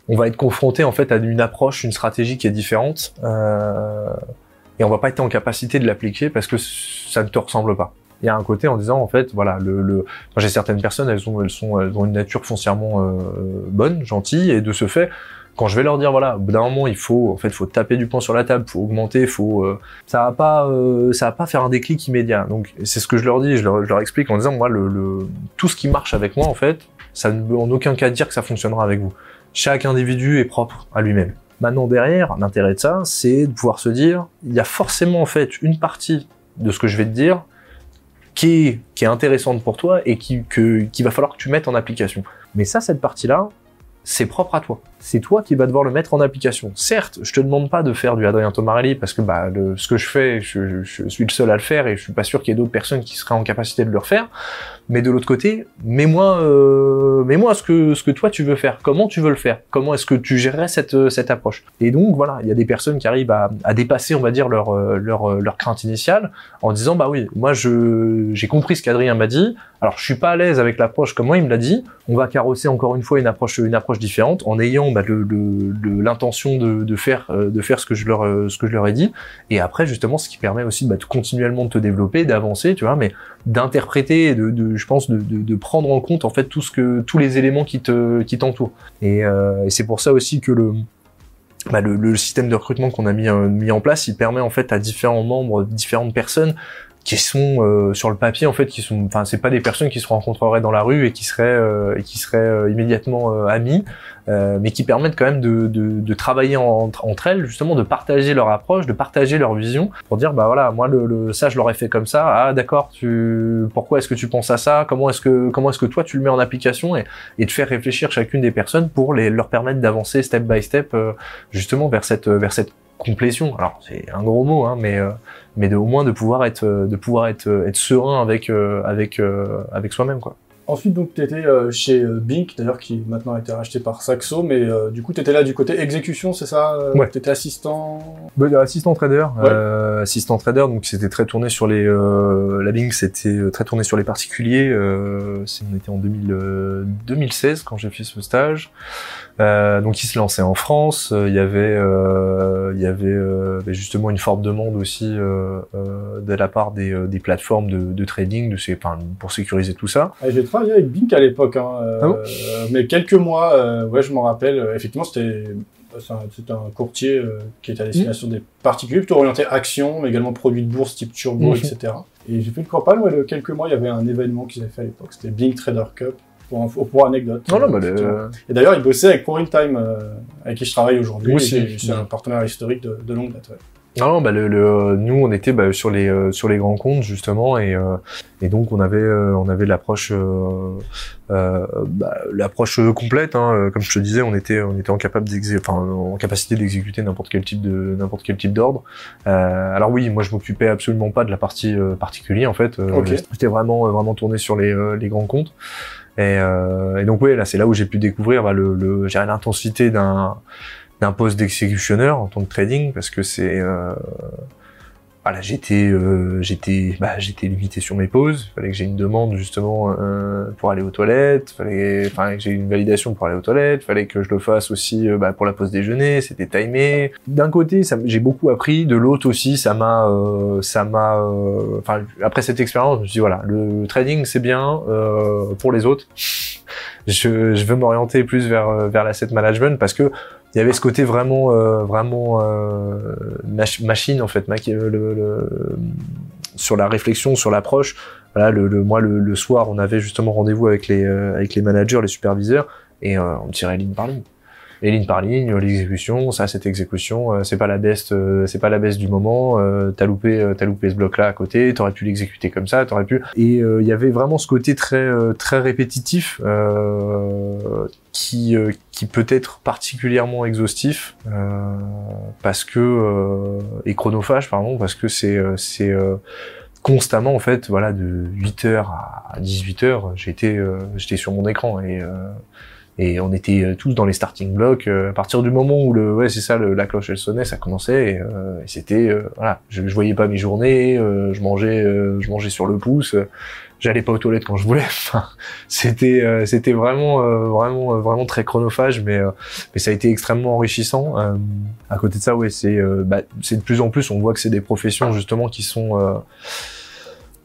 on va être confronté en fait à une approche, une stratégie qui est différente, euh, et on va pas être en capacité de l'appliquer parce que ça ne te ressemble pas. Il y a un côté en disant en fait voilà le, le... j'ai certaines personnes elles ont elles sont elles ont une nature foncièrement euh, bonne gentille et de ce fait quand je vais leur dire voilà au bout d'un moment il faut en fait faut taper du poing sur la table faut augmenter faut euh, ça va pas euh, ça va pas faire un déclic immédiat donc c'est ce que je leur dis je leur, je leur explique en disant moi le, le, tout ce qui marche avec moi en fait ça ne veut en aucun cas dire que ça fonctionnera avec vous chaque individu est propre à lui-même. Maintenant derrière, l'intérêt de ça, c'est de pouvoir se dire, il y a forcément en fait une partie de ce que je vais te dire qui est, intéressante pour toi et qui, que, qui va falloir que tu mettes en application. Mais ça, cette partie-là, c'est propre à toi. C'est toi qui vas devoir le mettre en application. Certes, je te demande pas de faire du Adrien Tomarelli parce que bah, ce que je fais, je, suis le seul à le faire et je suis pas sûr qu'il y ait d'autres personnes qui seraient en capacité de le refaire. Mais de l'autre côté, mets-moi, euh, mets-moi ce que ce que toi tu veux faire. Comment tu veux le faire? Comment est-ce que tu gérerais cette cette approche? Et donc voilà, il y a des personnes qui arrivent à, à dépasser, on va dire leur leur leur crainte initiale en disant bah oui, moi je j'ai compris ce qu'Adrien m'a dit. Alors je suis pas à l'aise avec l'approche comme moi il me l'a dit. On va carrosser encore une fois une approche une approche différente en ayant bah, l'intention de, faire euh, de faire ce que je leur euh, ce que je leur ai dit. Et après justement ce qui permet aussi bah, de continuellement de te développer, d'avancer, tu vois, mais d'interpréter, de, de je pense, de, prendre en compte en fait tous les éléments qui te qui t'entourent. Et, euh, c'est pour ça aussi que le bah, le, le, système de recrutement qu'on a mis, mis en place, il permet en fait à différents membres, différentes personnes qui sont euh, sur le papier en fait qui sont enfin c'est pas des personnes qui se rencontreraient dans la rue et qui seraient euh, et qui seraient euh, immédiatement amis mais qui permettent quand même de, de, de travailler entre, elles justement de partager leur approche de partager leur vision pour dire bah voilà moi le, le ça je l'aurais fait comme ça. Ah d'accord tu pourquoi est-ce que tu penses à ça? Comment est-ce que comment est-ce que toi tu le mets en application? Et, et de faire réfléchir chacune des personnes pour les leur permettre d'avancer step by step justement vers cette vers cette complétion. Alors c'est un gros mot, hein, mais euh, mais de, au moins de pouvoir être de pouvoir être être serein avec euh, avec euh, avec soi-même quoi. Ensuite, donc, tu étais euh, chez euh, Bink, d'ailleurs, qui maintenant a été racheté par Saxo, mais euh, du coup, tu étais là du côté exécution, c'est ça Ouais. Tu étais assistant? Bah, assistant trader. Ouais. Euh, assistant trader, donc c'était très tourné sur les... Euh, la Bink, c'était très tourné sur les particuliers. Euh, c'est- on était en 2000, euh, 2016 quand j'ai fait ce stage. Euh, donc, il se lançait en France. Euh, Il y avait, euh, il y avait euh, bah, justement une forte demande aussi de la part des, des plateformes de, de trading, de ces, enfin, pour sécuriser tout ça. Ah, J'ai travaillé avec Bink à l'époque, hein, Ah bon? mais quelques mois, ouais, je m'en rappelle. effectivement, c'était c'est un, courtier euh, qui était à destination des particuliers, plutôt orienté action, mais également produits de bourse type turbo, Mhm. etc. Et j'ai fait une campagne, de quelques mois, il y avait un événement qu'ils avaient fait à l'époque, c'était Bink Trader Cup. Pour, info- pour anecdote. Non, non, bah, Euh, le-. Et d'ailleurs, il bossait avec Pour In Time, euh, avec qui je travaille aujourd'hui. Oui, c'est- un partenaire historique de, de longue date. ouais. Non, bah le, le- nous on était bah, sur les euh, sur les grands comptes justement et euh, et donc on avait euh, on avait l'approche euh, euh, bah, l'approche complète hein, euh, comme je te disais on était on était en capable enfin en capacité d'exécuter n'importe quel type de n'importe quel type d'ordre. Euh, alors oui moi je m'occupais absolument pas de la partie euh, particulière en fait. Euh, Ok. J'étais vraiment euh, vraiment tourné sur les euh, les grands comptes. Et, euh, et donc oui là c'est là où j'ai pu découvrir bah, le, l'intensité d'un d'un poste d'exécutionneur en tant que trading parce que c'est euh, voilà j'étais euh, j'étais bah, j'étais limité sur mes pauses. Fallait que j'ai une demande justement euh, pour aller aux toilettes. Fallait enfin que j'ai une validation pour aller aux toilettes. Fallait que je le fasse aussi euh, bah, pour la pause déjeuner. C'était timé. D'un côté j'ai beaucoup appris. De l'autre aussi ça m'a euh, ça m'a euh, enfin après cette expérience je me suis dit voilà le trading c'est bien pour les autres. Je, je veux m'orienter plus vers vers l'asset management parce que il y avait ce côté vraiment euh, vraiment euh, mach- machine en fait sur la réflexion sur l'approche. Voilà le, moi le, soir on avait justement rendez-vous avec les euh, avec les managers les superviseurs et on tirait ligne par ligne et ligne par ligne euh, l'exécution ça cette exécution euh, c'est pas la best euh, c'est pas la best du moment t'as loupé t'as loupé ce bloc là à côté t'aurais pu l'exécuter comme ça t'aurais pu et il y avait vraiment ce côté très très répétitif qui qui peut être particulièrement exhaustif parce que et chronophage pardon parce que c'est c'est constamment en fait voilà de 8h à 18h j'étais euh, j'étais sur mon écran et euh, et on était euh, tous dans les starting blocks euh, à partir du moment où le ouais c'est ça le, la cloche elle sonnait ça commençait et, euh, et c'était voilà. Je, je voyais pas mes journées je mangeais je mangeais sur le pouce j'allais pas aux toilettes quand je voulais. C'était c'était vraiment vraiment vraiment très chronophage mais mais ça a été extrêmement enrichissant. À côté de ça ouais c'est bah, c'est de plus en plus on voit que c'est des professions justement qui sont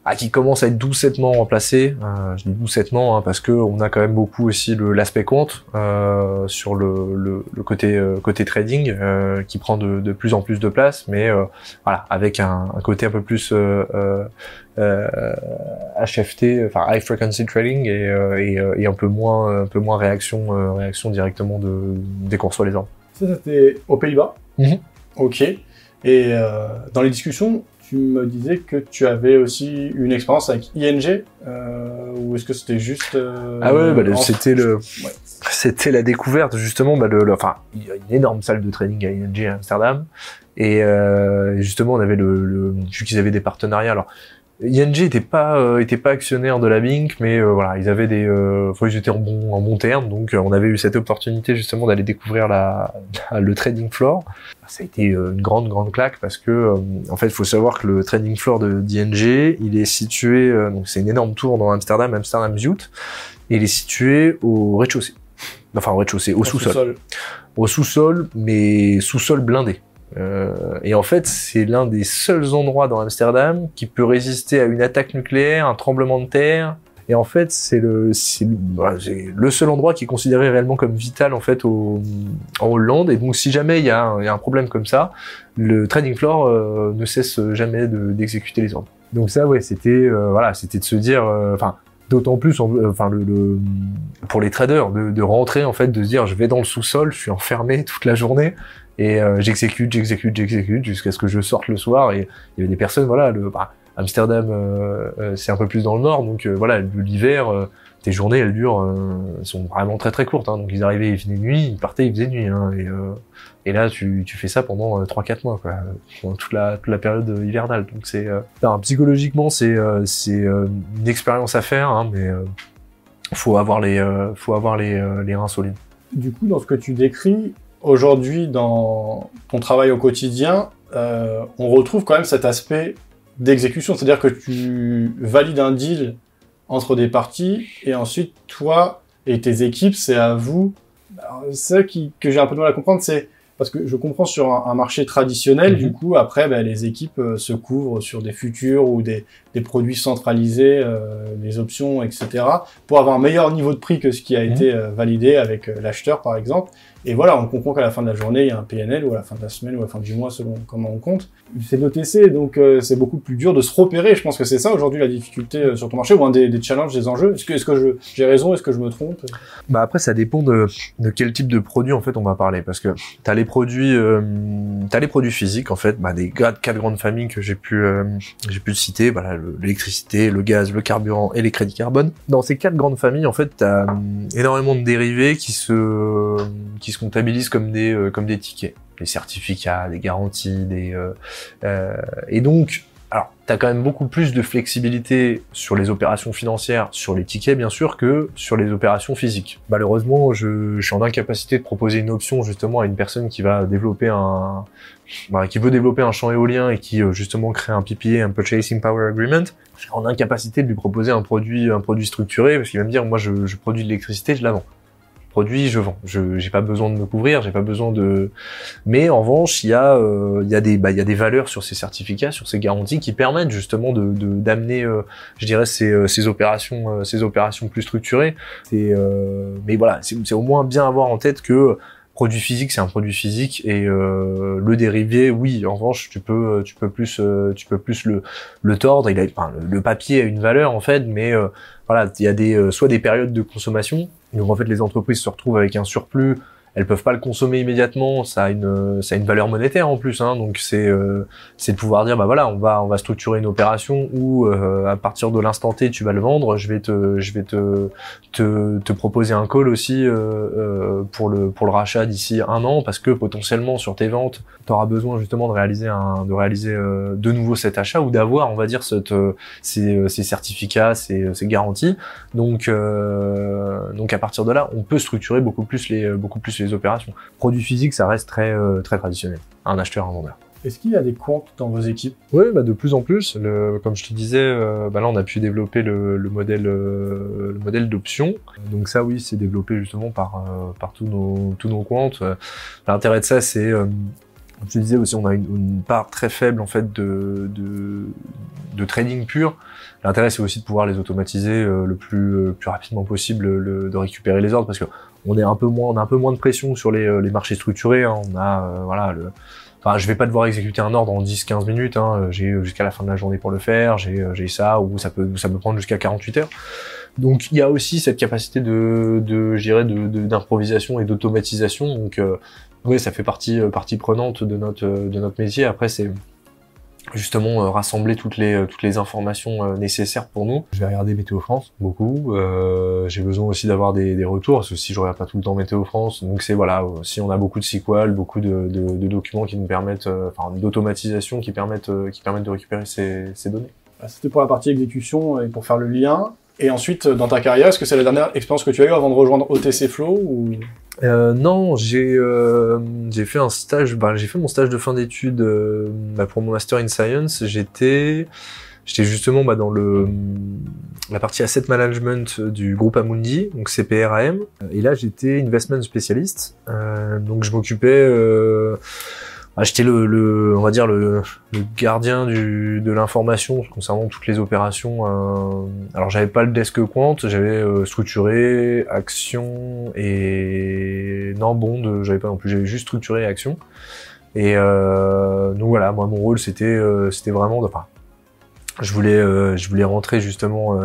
ah, qui commencent à être doucettement remplacées. Euh, je dis doucettement hein, parce que on a quand même beaucoup aussi le- l'aspect compte euh, sur le, le, le côté euh, côté trading euh, qui prend de, de plus en plus de place, mais euh, voilà avec un, un côté un peu plus euh, euh, HFT, enfin high frequency trading et, euh, et, euh, et un peu moins un peu moins réaction euh, réaction directement de dès qu'on reçoit les ordres. Ça, c'était aux Pays-Bas. Mhm. Ok. Et euh, dans les discussions, tu me disais que tu avais aussi une expérience avec ING, euh, ou est-ce que c'était juste euh, Ah ouais, bah, en- c'était le, Ouais. c'était la découverte justement. Bah, le, le- enfin, il y a une énorme salle de training à ING à Amsterdam, et euh, justement on avait le, le vu qu'ils avaient des partenariats. Alors ING était pas euh, était pas actionnaire de la Bink, mais euh, voilà, ils avaient des, euh, enfin, ils étaient en bon en bon terme, donc euh, on avait eu cette opportunité justement d'aller découvrir la, la- le trading floor. Ça a été euh, une grande grande claque parce que euh, en fait, il faut savoir que le trading floor de d'ING, il est situé euh, donc c'est une énorme tour dans Amsterdam, Amsterdam Zuid, et il est situé au rez-de-chaussée. Enfin, au rez-de-chaussée, au sous-sol au sous-sol, mais sous-sol blindé. Euh, et en fait, c'est l'un des seuls endroits dans Amsterdam qui peut résister à une attaque nucléaire, un tremblement de terre. Et en fait, c'est le, c'est le, seul endroit qui est considéré réellement comme vital en fait au, en Hollande. Et donc, si jamais il y, a un- problème comme ça, le trading floor euh, ne cesse jamais de- d'exécuter les ordres. Donc ça, ouais, c'était euh, voilà, c'était de se dire, euh, enfin. D'autant plus, en- enfin, le, le- pour les traders, de, de rentrer en fait, de se dire, je vais dans le sous-sol, je suis enfermé toute la journée et euh, j'exécute, j'exécute, j'exécute jusqu'à ce que je sorte le soir. Et il y avait des personnes, voilà, le, bah, Amsterdam, euh, euh, c'est un peu plus dans le nord, donc euh, voilà, l'hiver, euh, tes journées, elles durent, sont vraiment très très courtes. Hein, donc ils arrivaient, il faisait nuit, ils partaient, il faisait nuit. Hein, et, et là, tu, tu fais ça pendant euh, 3-4 mois, quoi, toute la, toute la période hivernale. Donc c'est, psychologiquement, c'est c'est une expérience à faire, hein, mais faut avoir les, faut avoir les, les reins solides. Du coup, dans ce que tu décris, aujourd'hui, dans ton travail au quotidien, euh, on retrouve quand même cet aspect d'exécution. C'est-à-dire que tu valides un deal entre des parties et ensuite, toi et tes équipes, c'est à vous. Ça qui, que j'ai un peu de mal à comprendre, c'est parce que je comprends sur un, un marché traditionnel, Mhm. du coup, après, ben, les équipes euh, se couvrent sur des futurs ou des, des produits centralisés, euh, les options, etc., pour avoir un meilleur niveau de prix que ce qui a Mhm. été euh, validé avec euh, l'acheteur, par exemple. Et voilà, on comprend qu'à la fin de la journée, il y a un PNL, ou à la fin de la semaine, ou à la fin du mois, selon comment on compte. C'est de l'OTC, donc euh, c'est beaucoup plus dur de se repérer. Je pense que c'est ça aujourd'hui la difficulté euh, sur ton marché, ou un des, des challenges, des enjeux. Est-ce que, j'ai raison Est-ce que je me trompe? Bah après ça dépend de, de quel type de produit en fait on va parler parce que t'as les produits euh, les produits physiques en fait bah des quatre grandes familles que j'ai pu euh, j'ai pu citer le- l'électricité le gaz le carburant et les crédits carbone. Dans ces quatre grandes familles en fait t'as hum, énormément de dérivés qui se qui se comptabilisent comme des euh, comme des tickets. Des certificats des garanties des euh, euh, et donc alors, tu as quand même beaucoup plus de flexibilité sur les opérations financières, sur les tickets bien sûr, que sur les opérations physiques. Malheureusement, je, je suis en incapacité de proposer une option justement à une personne qui va développer un, bah, qui veut développer un champ éolien et qui euh, justement crée un PPA, un Purchasing Power Agreement. Je suis en incapacité de lui proposer un produit, un produit structuré parce qu'il va me dire, moi, je, je produis de l'électricité, je la vends. Produit, je vends. Je j'ai pas besoin de me couvrir, j'ai pas besoin de. Mais en revanche, il y a euh, il y a des bah, il y a des valeurs sur ces certificats, sur ces garanties qui permettent justement de d'amener, euh, je dirais, ces euh, ces opérations euh, ces opérations plus structurées. C'est euh, mais voilà, c'est c'est au moins bien avoir en tête que produit physique, c'est un produit physique et euh, le dérivé, oui, en revanche, tu peux tu peux plus euh, tu peux plus le le tordre. Il a enfin, le, papier a une valeur en fait, mais euh, voilà, il y a des euh, soit des périodes de consommation. Donc en fait, les entreprises se retrouvent avec un surplus. Elles peuvent pas le consommer immédiatement. Ça a une ça a une valeur monétaire en plus. Hein, donc c'est euh, c'est de pouvoir dire bah voilà, on va on va structurer une opération où euh, à partir de l'instant T tu vas le vendre. Je vais te je vais te te, te proposer un call aussi euh, euh, pour le pour le rachat d'ici un an parce que potentiellement sur tes ventes tu auras besoin justement de réaliser un de réaliser euh, de nouveau cet achat ou d'avoir on va dire cette euh, ces, ces certificats ces, ces garanties donc donc à partir de là on peut structurer beaucoup plus les beaucoup plus les opérations produit physique ça reste très euh, très traditionnel un acheteur un vendeur Est-ce qu'il y a des comptes dans vos équipes? Oui, bah de plus en plus. Le, comme je te disais, euh, bah là on a pu développer le, le modèle, euh, le modèle d'option. Donc ça, oui, c'est développé justement par euh, par tous nos tous nos comptes. L'intérêt de ça, c'est euh, comme je te disais aussi, on a une, part très faible en fait de trading pur. L'intérêt, c'est aussi de pouvoir les automatiser euh, le plus euh, plus rapidement possible, le, de récupérer les ordres parce que on un peu moins, on a un peu moins de pression sur les, euh, marchés structurés. hein. On a voilà le Enfin, vais pas devoir exécuter un ordre en 10-15 minutes. Hein. J'ai jusqu'à la fin de la journée pour le faire. J'ai ça ou ça peut ça prendre jusqu'à 48 heures. Donc il y a aussi cette capacité d'improvisation et d'automatisation. Oui, ça fait partie euh, partie prenante de notre euh, de notre métier. Après c'est justement euh, rassembler toutes les euh, toutes les informations euh, nécessaires pour nous. Je vais regarder Météo France beaucoup. j'ai besoin aussi d'avoir des, des, retours parce que si je regarde pas tout le temps Météo France, donc c'est voilà, si on a beaucoup de SQL, beaucoup de, de, de documents qui nous permettent, enfin d'automatisation qui permettent qui permettent de récupérer ces, ces données. Ah, c'était pour la partie exécution et pour faire le lien. Et ensuite, dans ta carrière, est-ce que c'est la dernière expérience que tu as eue avant de rejoindre OTC Flow ou euh, non, j'ai euh, j'ai fait un stage. Bah, j'ai fait mon stage de fin d'études euh, bah, pour mon master in science. J'étais j'étais justement bah, dans le la partie asset management du groupe Amundi, donc CPRAM. Et là, j'étais investment spécialiste. Donc je m'occupais ah, j'étais le, le, on va dire le, gardien de l'information concernant toutes les opérations. Euh, alors j'avais pas le desk quant, j'avais euh, structuré, action et non bond, j'avais pas non plus, j'avais juste structuré action. Et euh, donc voilà, moi mon rôle c'était euh, c'était vraiment de, enfin, je voulais je voulais rentrer justement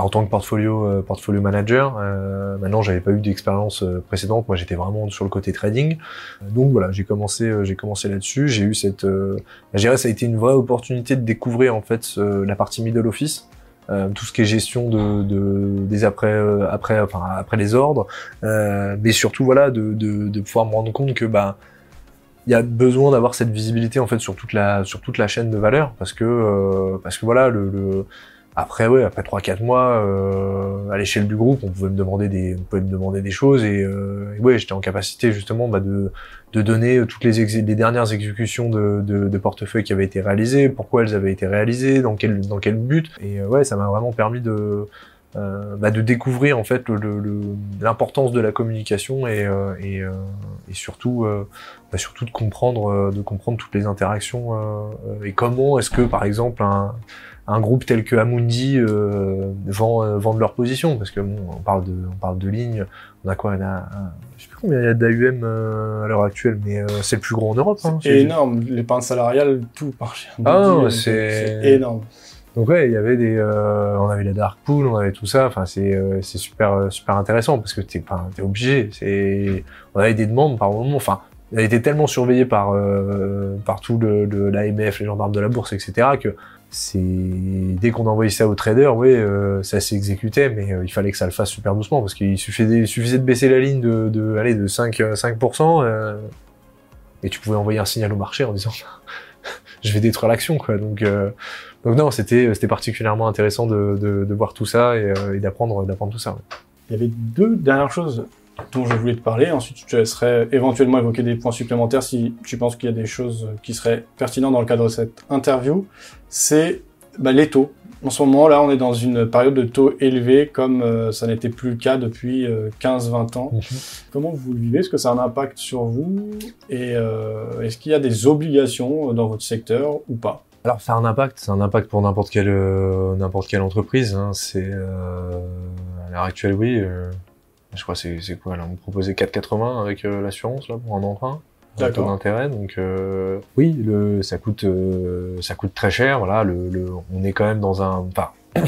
en tant que portfolio euh, portfolio manager. Euh, maintenant, j'avais pas eu d'expérience euh, précédente. Moi, j'étais vraiment sur le côté trading. Donc voilà, j'ai commencé j'ai commencé là-dessus. J'ai eu cette, je dirais, ça a été une vraie opportunité de découvrir en fait la partie middle office. tout ce qui est gestion de, de des après après enfin après les ordres mais surtout voilà de, de, de pouvoir me rendre compte que bah il y a besoin d'avoir cette visibilité en fait sur toute la sur toute la chaîne de valeur parce que parce que voilà le, le après, ouais, après 3-4 mois, euh, à l'échelle du groupe, on pouvait me demander des, on pouvait me demander des choses et, euh, ouais, j'étais en capacité justement bah, de, de donner toutes les, les dernières exécutions de, de, de portefeuille qui avaient été réalisées, pourquoi elles avaient été réalisées, dans quel, dans quel but. Et euh, ouais, ça m'a vraiment permis de, euh, bah, de découvrir en fait l'importance de la communication et, euh, et, euh, et surtout, bah, surtout de comprendre, de comprendre toutes les interactions et comment est-ce que par exemple un un groupe tel que Amundi euh, vend, euh, vend de leur position parce que bon, on parle de on parle de lignes on a quoi? On a je sais plus combien il y a d'AUM euh, à l'heure actuelle mais euh, c'est le plus gros en Europe hein, c'est énorme. L'épargne salariale tout par ah c'est énorme. Donc ouais il y avait des on avait la dark pool on avait tout ça. Enfin c'est c'est super super intéressant parce que pas t'es obligé. C'est on avait des demandes par moment. Enfin elle était tellement surveillée par euh, par tout le, le l'AMF, les gendarmes de la bourse, etc. que c'est dès qu'on envoyait ça aux traders, oui, euh, ça s'exécutait, mais euh, il fallait que ça le fasse super doucement parce qu'il suffisait, suffisait de baisser la ligne de, de, allez, de 5, 5% euh, et tu pouvais envoyer un signal au marché en disant je vais détruire l'action, quoi. Donc, euh, donc non, c'était c'était particulièrement intéressant de, de, de, voir tout ça et, et d'apprendre d'apprendre tout ça. Il y avait deux dernières choses dont je voulais te parler. Ensuite, je te laisserai éventuellement évoquer des points supplémentaires si tu penses qu'il y a des choses qui seraient pertinentes dans le cadre de cette interview. C'est bah, les taux. En ce moment, là, on est dans une période de taux élevés comme euh, ça n'était plus le cas depuis 15-20 euh, ans. Mhm. Comment vous le vivez? Est-ce que ça a un impact sur vous? Et euh, est-ce qu'il y a des obligations dans votre secteur ou pas? Alors, ça a un impact, c'est un impact pour n'importe quelle n'importe quelle entreprise. Hein. C'est à l'heure actuelle, oui, je crois c'est c'est quoi là On me proposait 4,80 avec euh, l'assurance là pour un emprunt. Un taux d'intérêt, donc euh, oui, le, ça coûte, euh, ça coûte très cher. Voilà, le, le, on est quand même dans un, enfin,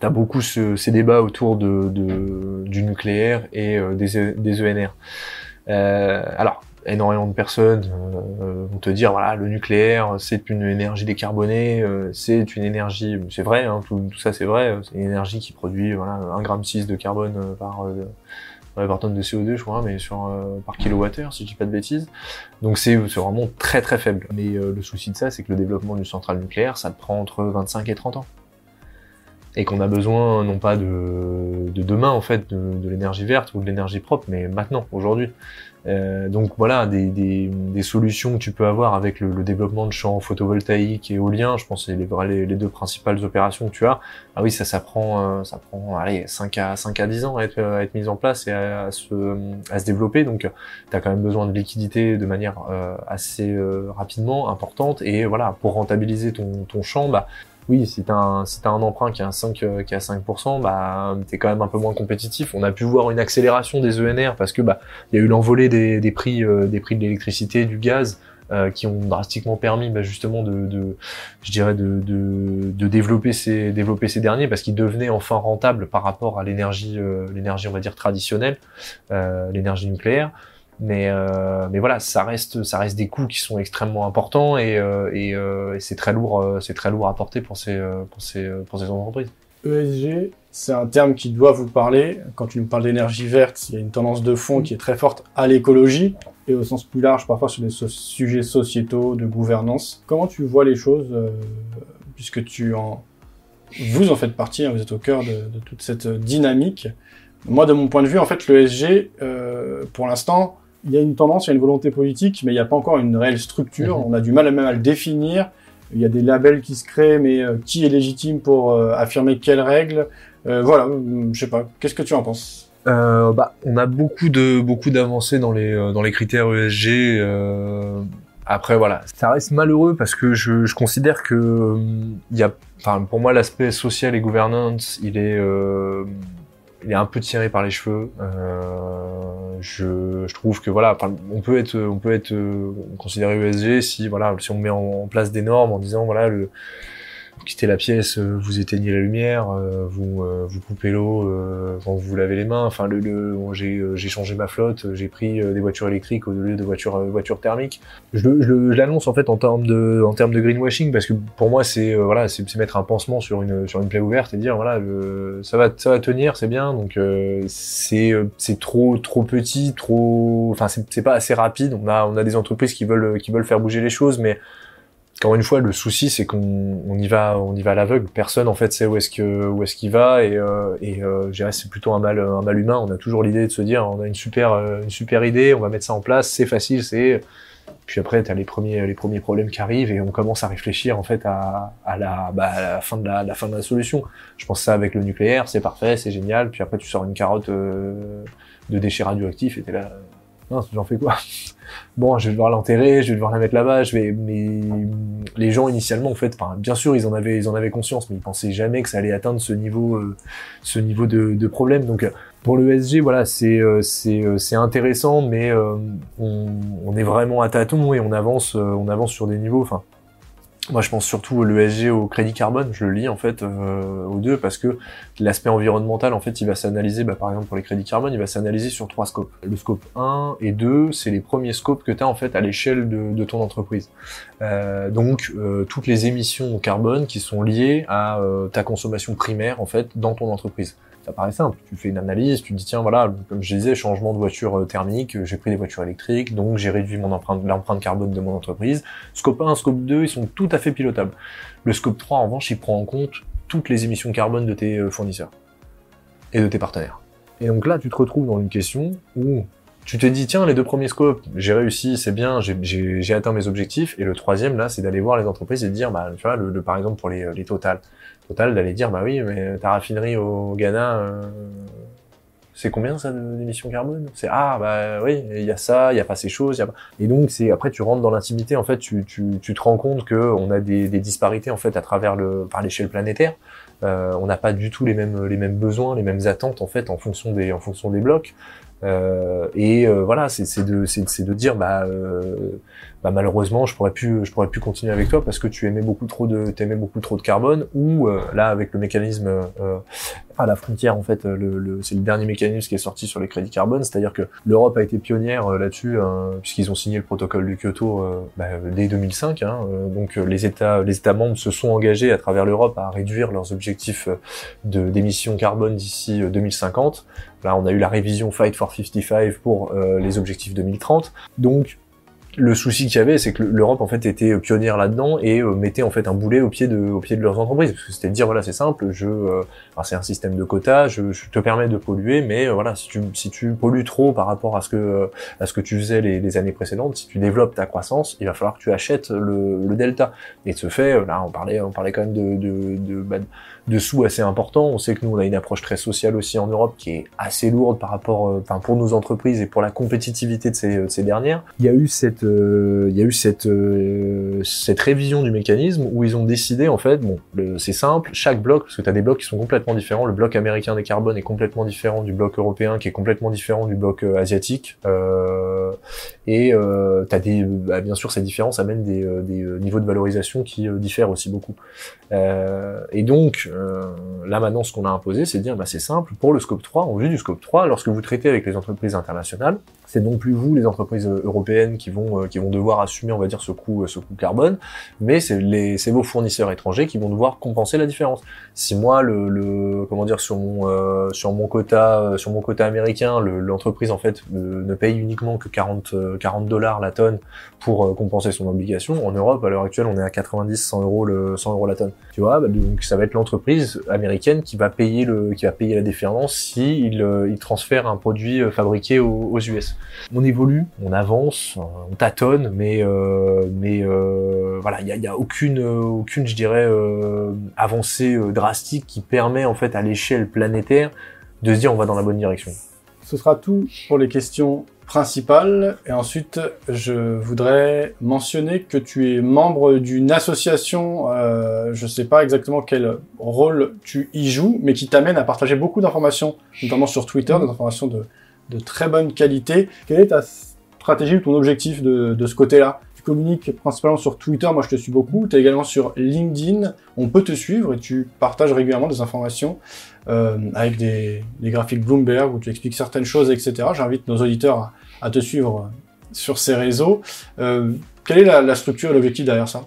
t'as beaucoup ce, ces débats autour de, de du nucléaire et des, des ENR. alors, énormément de personnes euh, vont te dire voilà le nucléaire c'est une énergie décarbonée euh, c'est une énergie c'est vrai hein, tout, tout, ça c'est vrai c'est une énergie qui produit voilà 1 gramme 6 de carbone euh, par par tonne de CO2 je crois mais sur par kilowattheure si je dis pas de bêtises. Donc c'est vraiment très très faible. Mais le souci de ça c'est que le développement d'une centrale nucléaire ça prend entre 25 et 30 ans et qu'on a besoin non pas de, de demain en fait de, de l'énergie verte ou de l'énergie propre mais maintenant aujourd'hui euh, donc voilà, des, des, des, solutions que tu peux avoir avec le, le, développement de champs photovoltaïques et éoliens, je pense c'est les, les, deux principales opérations que tu as. Ah oui, ça, ça prend, euh, ça prend allez, 5 à 5 à 10 ans à être, à être mis en place et à, se, à se développer. Donc tu as quand même besoin de liquidité de manière euh, assez rapidement, importante. Et voilà, pour rentabiliser ton, ton champ, bah, oui, si tu as, un, emprunt qui a 5, euh, qui a 5%, bah, tu es quand même un peu moins compétitif. On a pu voir une accélération des ENR parce que bah, il y a eu l'envolée des, prix, euh, des prix de l'électricité, du gaz, euh, qui ont drastiquement permis bah, justement de, je dirais de, développer ces développer ces derniers parce qu'ils devenaient enfin rentables par rapport à l'énergie l'énergie on va dire traditionnelle l'énergie nucléaire Mais euh, mais voilà, ça reste ça reste des coûts qui sont extrêmement importants et euh, euh, c'est très lourd c'est très lourd à porter pour ces pour ces entreprises. ESG, c'est un terme qui doit vous parler. Quand tu nous parles d'énergie verte, il y a une tendance de fond qui est très forte à l'écologie et au sens plus large, parfois sur des sujets sociétaux, de gouvernance. Comment tu vois les choses, puisque tu en, vous en faites partie, hein, vous êtes au cœur de, de toute cette dynamique? Moi, de mon point de vue, en fait, l'ESG, euh, pour l'instant, il y a une tendance, il y a une volonté politique, mais il n'y a pas encore une réelle structure. Mhm. On a du mal à même à le définir. Il y a des labels qui se créent, mais euh, qui est légitime pour euh, affirmer quelles règles? Euh, Voilà, je sais pas. Qu'est-ce que tu en penses? Bah, on a beaucoup de beaucoup d'avancées dans les dans les critères ESG. après voilà, ça reste malheureux parce que je, je considère que il y a, enfin pour moi l'aspect social et gouvernance, il est il est un peu tiré par les cheveux. Euh, je, je trouve que voilà, on peut être on peut être euh, considéré ESG si voilà si on met en place des normes en disant voilà le vous quittez la pièce, euh, vous éteignez la lumière, euh, vous euh, vous coupez l'eau quand vous vous lavez les mains. Enfin, le, le j'ai changé ma flotte, j'ai pris des voitures électriques au lieu de voitures voitures thermiques. Je, l'annonce en fait en termes de en termes de greenwashing parce que pour moi c'est voilà c'est mettre un pansement sur une sur une plaie ouverte et dire voilà le, ça va ça va tenir c'est bien donc c'est c'est trop trop petit trop enfin c'est pas assez rapide. On a on a des entreprises qui veulent qui veulent faire bouger les choses mais encore une fois, le souci, c'est qu'on on y va, on y va à l'aveugle. Personne, en fait, sait où est-ce que, où est-ce qu'il va, et, euh, et euh, je dirais, c'est plutôt un mal, un mal humain. On a toujours l'idée de se dire, on a une super, euh, une super idée, on va mettre ça en place, c'est facile, c'est. Puis après, t'as les premiers, les premiers problèmes qui arrivent, et on commence à réfléchir en fait à, à la, bah, à la fin de la, la fin de la solution. Je pense ça avec le nucléaire, c'est parfait, c'est génial. Puis après, tu sors une carotte euh, de déchets radioactifs, et t'es là. Non, j'en fais quoi? Bon, je vais devoir l'enterrer, je vais devoir la mettre là-bas, mais les gens initialement, en fait, bien sûr, ils en avaient, ils en avaient conscience, mais ils pensaient jamais que ça allait atteindre ce niveau, euh, ce niveau de, de problème. Donc, pour le SG, voilà, c'est, euh, c'est, euh, c'est intéressant, mais on, est vraiment à tâtons et on avance, on avance sur des niveaux, enfin. Moi, je pense surtout au l'ESG au crédit carbone. Je le lis en fait euh, aux deux parce que l'aspect environnemental, en fait, il va s'analyser, bah, par exemple pour les crédits carbone, il va s'analyser sur trois scopes. Le scope 1 et 2, c'est les premiers scopes que tu as en fait à l'échelle de, de ton entreprise. Euh, donc, euh, toutes les émissions au carbone qui sont liées à euh, ta consommation primaire en fait dans ton entreprise. Ça paraît simple. Tu fais une analyse, tu te dis tiens voilà, comme je disais, changement de voiture euh, thermique, j'ai pris des voitures électriques, donc j'ai réduit mon empreinte, l'empreinte carbone de mon entreprise. Scope 1, scope 2, ils sont tout à fait pilotables. Le scope 3, en revanche, il prend en compte toutes les émissions carbone de tes euh, fournisseurs et de tes partenaires. Et donc là, tu te retrouves dans une question où tu te dis, tiens, les deux premiers scopes, j'ai réussi, c'est bien, j'ai- atteint mes objectifs. Et le troisième, là, c'est d'aller voir les entreprises et de dire, bah, tu vois, le, par exemple, pour les, les Total. Total, d'aller dire, bah oui, mais ta raffinerie au Ghana, euh, c'est combien ça d'émissions carbone? C'est ah bah oui, il y a ça, il y a pas ces choses, a pas... et donc c'est après tu rentres dans l'intimité en fait, tu, tu, tu te rends compte que on a des, disparités en fait à travers le par l'échelle planétaire. Euh, on n'a pas du tout les mêmes les mêmes besoins, les mêmes attentes en fait en fonction des en fonction des blocs. Euh, et voilà, c'est de de dire bah, bah malheureusement je pourrais plus je pourrais plus continuer avec toi parce que tu aimais beaucoup trop de t'aimais beaucoup trop de carbone ou euh, là avec le mécanisme euh, à la frontière en fait le, le c'est le dernier mécanisme qui est sorti sur les crédits carbone. C'est-à-dire que l'Europe a été pionnière euh, là-dessus hein, puisqu'ils ont signé le protocole du Kyoto euh, bah, dès 2005 hein, euh, donc euh, les États les États membres se sont engagés à travers l'Europe à réduire leurs objectifs euh, de d'émissions carbone d'ici euh, 2050 là on a eu la révision Fight for 55 pour euh, les objectifs 2030 donc le souci qu'il y avait, c'est que l'Europe en fait était pionnière là-dedans et euh, mettait en fait un boulet au pied de au pied de leurs entreprises parce que c'était de dire voilà c'est simple, je euh, c'est un système de quotas, je, te permets de polluer, mais euh, voilà si tu si tu pollues trop par rapport à ce que à ce que tu faisais les, années précédentes, si tu développes ta croissance, il va falloir que tu achètes le, le delta. Et de ce fait, euh, là on parlait on parlait quand même de de de, bah, de sous assez importants. On sait que nous on a une approche très sociale aussi en Europe qui est assez lourde par rapport enfin pour nos entreprises et pour la compétitivité de ces de ces dernières. Il y a eu cette euh, il y a eu cette euh, cette révision du mécanisme où ils ont décidé en fait bon c'est simple chaque bloc parce que tu as des blocs qui sont complètement différents. Le bloc américain des carbones est complètement différent du bloc européen qui est complètement différent du bloc euh, asiatique. Euh, et euh, t'as des bah, bien sûr ces différences amènent des, des niveaux de valorisation qui diffèrent aussi beaucoup Euh, et donc euh, là maintenant, ce qu'on a imposé, c'est de dire, bah, c'est simple, pour le scope 3, en vue du scope 3, lorsque vous traitez avec les entreprises internationales, c'est non plus vous, les entreprises européennes, qui vont, qui vont devoir assumer, on va dire, ce coût, ce coût carbone, mais c'est vos fournisseurs étrangers qui vont devoir compenser la différence. Si moi, le, le comment dire, sur mon, sur mon quota, sur mon quota américain, l'entreprise en fait ne paye uniquement que 40, 40 dollars la tonne pour compenser son obligation. En Europe, à l'heure actuelle, on est à 90, 100 euros le, 100 euros la tonne. Tu vois, bah, donc ça va être l'entreprise américaine qui va payer le, qui va payer la différence si il, euh, il transfère un produit euh, fabriqué aux, US. On évolue, on avance, on tâtonne, mais euh, mais voilà, il y a, aucune aucune, je dirais, avancée drastique qui permet en fait à l'échelle planétaire de se dire on va dans la bonne direction. Ce sera tout pour les questions principal. Et ensuite, je voudrais mentionner que tu es membre d'une association, euh, je sais pas exactement quel rôle tu y joues, mais qui t'amène à partager beaucoup d'informations, notamment sur Twitter, des informations de, de très bonne qualité. Quelle est ta stratégie ou ton objectif de, de ce côté-là? Tu communiques principalement sur Twitter, moi je te suis beaucoup. Tu es également sur LinkedIn, on peut te suivre et tu partages régulièrement des informations euh, avec des, des, graphiques Bloomberg où tu expliques certaines choses, etc. J'invite nos auditeurs à, te suivre sur ces réseaux. Euh, quelle est la, la structure et l'objectif derrière ça?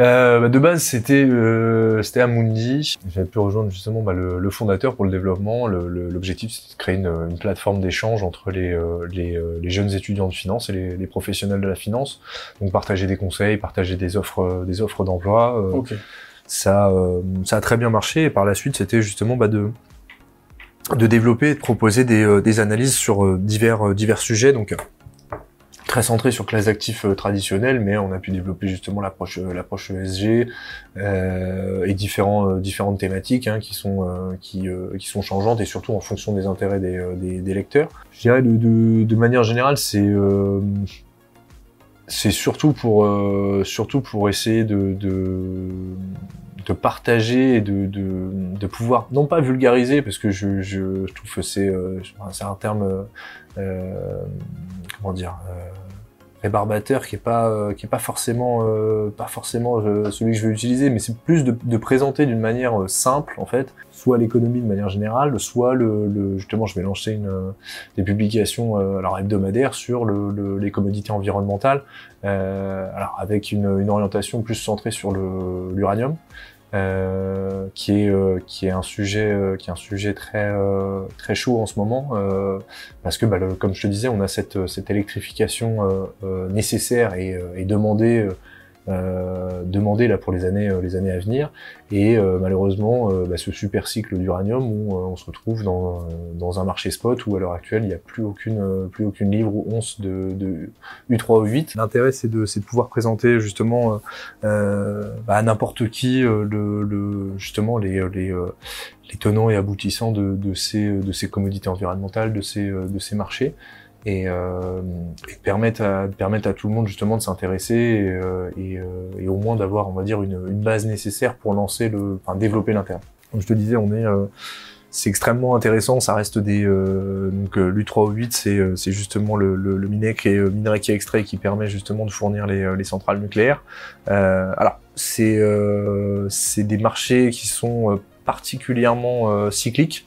Euh, bah de base, c'était euh, c'était Amundi. J'avais pu rejoindre justement bah, le, le, fondateur pour le développement. L'objectif, c'était de créer une, une plateforme d'échange entre les, euh, les, les, jeunes étudiants de finance et les, les, professionnels de la finance. Donc partager des conseils, partager des offres des offres d'emploi. Okay. Ça ça a très bien marché. Et par la suite, c'était justement bah, de de développer et de proposer des, des analyses sur divers divers sujets. Donc très centré sur classe d'actifs euh, traditionnels, mais on a pu développer justement l'approche euh, l'approche ESG euh, et différents euh, différentes thématiques hein, qui sont qui qui sont changeantes et surtout en fonction des intérêts des, des, lecteurs. Je dirais de, de, manière générale, c'est c'est surtout pour surtout pour essayer de de partager et de, de, de, pouvoir non pas vulgariser parce que je, je, je trouve que c'est c'est un terme euh, comment dire euh, rébarbateur qui est pas euh, qui est pas forcément euh, pas forcément euh, celui que je vais utiliser mais c'est plus de, de présenter d'une manière simple en fait soit l'économie de manière générale soit le, le, justement je vais lancer une des publications alors hebdomadaires sur le, les commodités environnementales alors avec une, une orientation plus centrée sur l'uranium euh, qui est euh, qui est un sujet euh, qui est un sujet très très chaud en ce moment parce que bah, comme je te disais on a cette cette électrification nécessaire et, et demandée euh, demandé là pour les années euh, les années à venir. Et euh, malheureusement bah, ce super cycle d'uranium où on se retrouve dans, dans un marché spot où à l'heure actuelle il n'y a plus aucune plus aucune livre ou once de, de U3 ou 8 l'intérêt c'est de de pouvoir présenter justement bah, à n'importe qui le, le, justement les les les tenants et aboutissants de, de ces de ces commodités environnementales de ces de ces marchés et, euh, et permettre, à, permettre à tout le monde justement de s'intéresser et, euh, et, euh, et, au moins d'avoir, on va dire, une, une, base nécessaire pour lancer le, enfin développer l'intérêt. Comme je te disais, on est euh, c'est extrêmement intéressant, ça reste des donc l'U3O8 c'est c'est justement le, le, le, qui est minerai qui est extrait qui permet justement de fournir les, les centrales nucléaires. alors c'est c'est des marchés qui sont particulièrement cycliques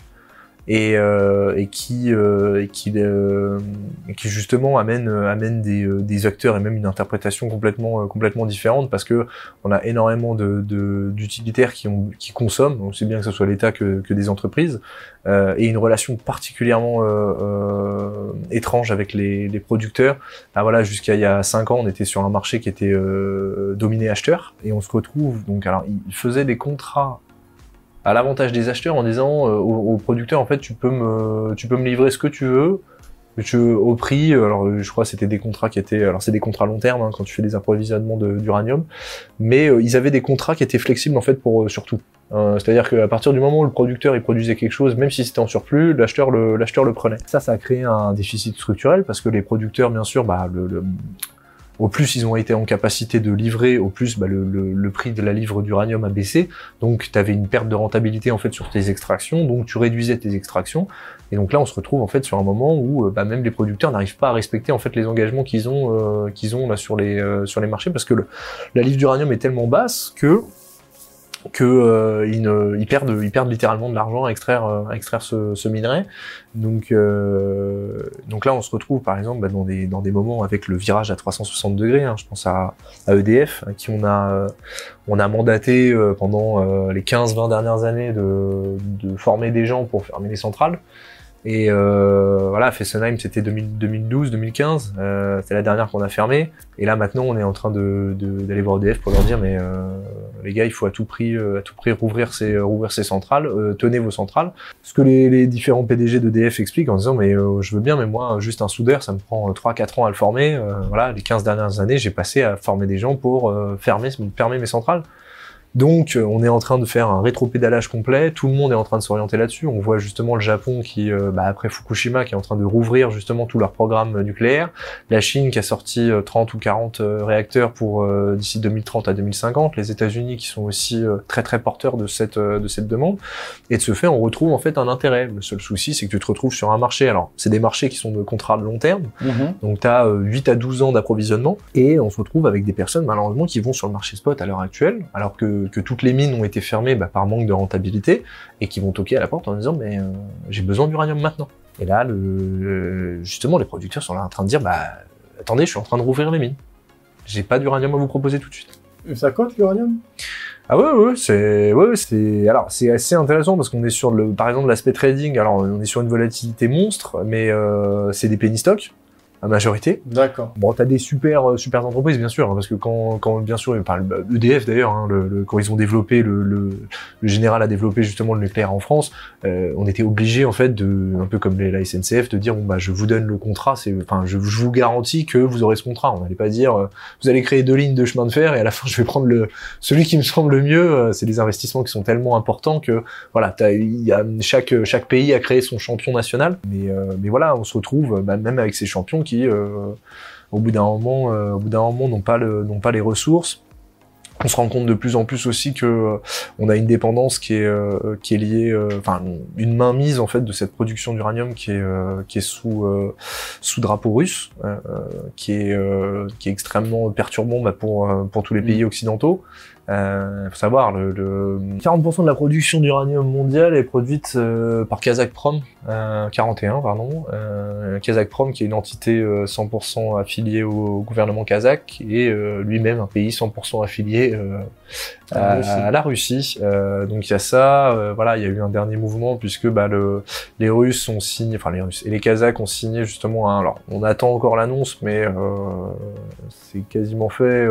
et, euh, et qui euh, et qui, euh, qui justement amène amène des, euh, des acteurs et même une interprétation complètement euh, complètement différente parce que on a énormément de d'utilitaires qui ont qui consomment c'est bien que ce soit l'État que, que des entreprises euh, et une relation particulièrement étrange avec les, les producteurs. Ah, voilà jusqu'à il y a cinq ans on était sur un marché qui était dominé acheteur et on se retrouve donc alors ils faisaient des contrats à l'avantage des acheteurs en disant euh, aux, producteurs en fait tu peux me tu peux me livrer ce que tu veux je, au prix alors je crois c'était des contrats qui étaient alors c'est des contrats long terme hein, quand tu fais des approvisionnements d'uranium mais euh, ils avaient des contrats qui étaient flexibles en fait pour euh, surtout euh, c'est-à-dire qu'à partir du moment où le producteur il produisait quelque chose même si c'était en surplus l'acheteur le l'acheteur le prenait. Ça ça a créé un déficit structurel parce que les producteurs bien sûr bah le, le au plus ils ont été en capacité de livrer, au plus bah, le, prix de la livre d'uranium a baissé. Donc tu avais une perte de rentabilité en fait sur tes extractions, donc tu réduisais tes extractions. Et donc là on se retrouve en fait sur un moment où euh, bah, même les producteurs n'arrivent pas à respecter en fait les engagements qu'ils ont euh, qu'ils ont là sur les euh, marchés parce que la livre d'uranium est tellement basse que que euh, ils, ne, ils perdent ils perdent littéralement de l'argent à extraire euh, à extraire ce, ce minerai donc euh, donc là on se retrouve par exemple bah, dans des dans des moments avec le virage à 360 degrés hein, je pense à, à EDF à qui on a on a mandaté pendant les 15-20 dernières années de, de former des gens pour fermer les centrales et euh, voilà, Fessenheim, c'était 2012-2015. Euh, c'est la dernière qu'on a fermée. Et là, maintenant, on est en train de, d'aller voir EDF pour leur dire, mais euh, les gars, il faut à tout prix, euh, à tout prix rouvrir ces, ces centrales. Euh, tenez vos centrales. Ce que les, différents PDG d'EDF expliquent en disant, mais euh, je veux bien, mais moi, juste un soudeur, ça me prend 3-4 ans à le former. voilà, les 15 dernières années, j'ai passé à former des gens pour fermer mes centrales. Donc, euh, on est en train de faire un rétropédalage complet. Tout le monde est en train de s'orienter là-dessus. On voit justement le Japon qui, euh, bah, après Fukushima, qui est en train de rouvrir justement tout leur programme nucléaire. La Chine qui a sorti 30 euh, ou 40 réacteurs pour d'ici 2030 à 2050. Les États-Unis qui sont aussi très très porteurs de cette de cette demande. Et de ce fait, on retrouve en fait un intérêt. Le seul souci, c'est que tu te retrouves sur un marché. Alors, c'est des marchés qui sont de contrats de long terme. Mm-hmm. Donc, tu as 8 à 12 ans d'approvisionnement. Et on se retrouve avec des personnes malheureusement qui vont sur le marché spot à l'heure actuelle, alors que que, toutes les mines ont été fermées bah, par manque de rentabilité et qui vont toquer à la porte en disant mais euh, j'ai besoin d'uranium maintenant. Et là, le, justement, les producteurs sont là en train de dire bah attendez, je suis en train de rouvrir les mines. J'ai pas d'uranium à vous proposer tout de suite. Et ça cote l'uranium? Ah ouais, ouais, c'est, ouais, c'est, alors c'est assez intéressant parce qu'on est sur le, par exemple, l'aspect trading. Alors on est sur une volatilité monstre, mais euh, c'est des penny stocks la majorité. D'accord. Bon, t'as des super euh, super entreprises bien sûr, hein, parce que quand quand bien sûr, enfin EDF d'ailleurs, hein, le, quand ils ont développé le, le, le, général a développé justement le nucléaire en France, euh, on était obligé en fait de un peu comme la SNCF de dire bon bah je vous donne le contrat, c'est enfin je, je, vous garantis que vous aurez ce contrat. On n'allait pas dire euh, vous allez créer deux lignes de chemin de fer et à la fin je vais prendre le celui qui me semble le mieux. Euh, c'est des investissements qui sont tellement importants que voilà, il y a chaque chaque pays a créé son champion national, mais mais voilà, on se retrouve bah, même avec ces champions qui, euh, au bout d'un moment, euh, au bout d'un moment, n'ont pas le, n'ont pas les ressources. On se rend compte de plus en plus aussi que euh, on a une dépendance qui est qui est liée, enfin une mainmise en fait de cette production d'uranium qui est qui est sous sous drapeau russe, qui est qui est extrêmement perturbant bah, pour pour tous les pays mm. Occidentaux. Euh, faut savoir, le, le 40% de la production d'uranium mondiale est produite euh, par Kazakprom, euh, 41 pardon. Euh, Kazakprom qui est une entité 100% euh, affiliée au, gouvernement kazakh et euh, lui-même un pays 100% affilié à, la Russie. donc il y a ça. voilà, il y a eu un dernier mouvement puisque bah, le, les Russes ont signé, enfin les Russes et les Kazakhs ont signé justement. Un, alors on attend encore l'annonce, mais c'est quasiment fait.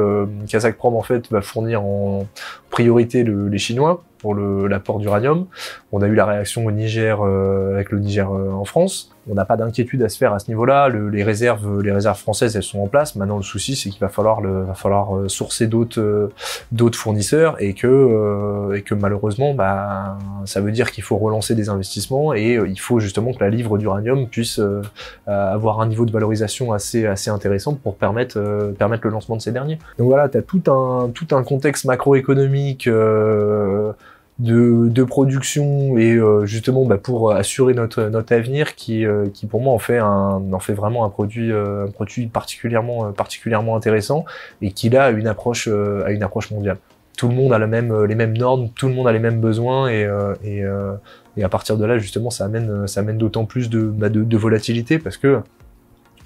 Kazakprom en fait va fournir en priorité les Chinois pour l'apport d'uranium. On a eu la réaction au Niger euh, avec le Niger euh, en France. On n'a pas d'inquiétude à se faire à ce niveau-là. les réserves, les réserves françaises, elles sont en place. Maintenant, le souci, c'est qu'il va falloir, falloir euh, sourcer d'autres, d'autres fournisseurs et que, et que malheureusement, bah, ça veut dire qu'il faut relancer des investissements et il faut justement que la livre d'uranium puisse avoir un niveau de valorisation assez, assez intéressant pour permettre, permettre le lancement de ces derniers. Donc voilà, tu as tout un, tout un contexte macroéconomique de, de production et euh, justement bah, pour assurer notre notre avenir qui euh, qui pour moi en fait un en fait vraiment un produit euh, un produit particulièrement particulièrement intéressant et qui a une approche a une approche mondiale. Tout le monde a les mêmes normes tout le monde a les mêmes besoins et et, à partir de là justement ça amène ça amène d'autant plus de, bah, de volatilité parce que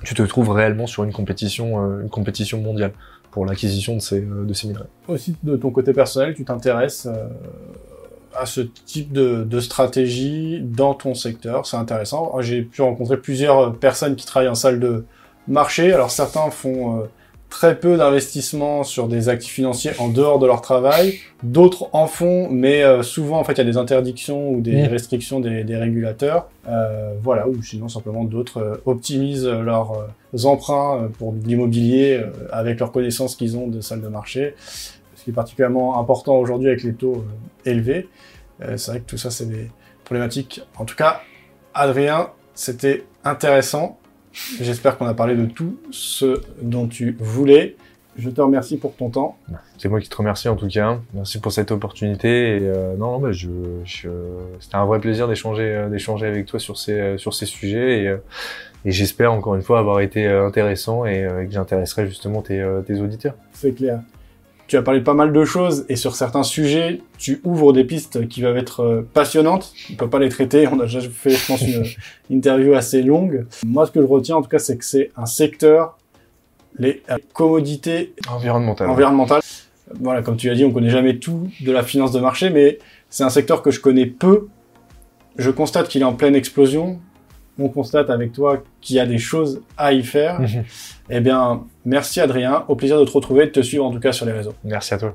tu te trouves réellement sur une compétition une compétition mondiale pour l'acquisition de ces de ces minerais aussi de ton côté personnel tu t'intéresses à ce type de, de, stratégie dans ton secteur. C'est intéressant. J'ai pu rencontrer plusieurs personnes qui travaillent en salle de marché. Alors certains font euh, très peu d'investissements sur des actifs financiers en dehors de leur travail. D'autres en font, mais euh, souvent en fait il y a des interdictions ou des restrictions des, des régulateurs. Euh, voilà, ou sinon simplement d'autres euh, optimisent leurs emprunts pour l'immobilier avec leurs connaissances qu'ils ont de salle de marché qui est particulièrement important aujourd'hui avec les taux élevés. C'est vrai que tout ça, c'est des problématiques. En tout cas, Adrien, c'était intéressant. J'espère qu'on a parlé de tout ce dont tu voulais. Je te remercie pour ton temps. C'est moi qui te remercie en tout cas. Merci pour cette opportunité. Et euh, non, bah, je, je c'était un vrai plaisir d'échanger, d'échanger avec toi sur ces, sur ces sujets. Et, et j'espère encore une fois avoir été intéressant et, que j'intéresserai justement tes, tes auditeurs. C'est clair. Tu as parlé de pas mal de choses et sur certains sujets, tu ouvres des pistes qui va être euh, passionnantes. On peut pas les traiter. On a déjà fait, je pense, une interview assez longue. Moi, ce que je retiens, en tout cas, c'est que c'est un secteur, les commodités environnementales. environnementales. Voilà, comme tu as dit, on connaît jamais tout de la finance de marché, mais c'est un secteur que je connais peu. Je constate qu'il est en pleine explosion. On constate avec toi qu'il y a des choses à y faire. Eh bien, merci Adrien. Au plaisir de te retrouver et de te suivre en tout cas sur les réseaux. Merci à toi.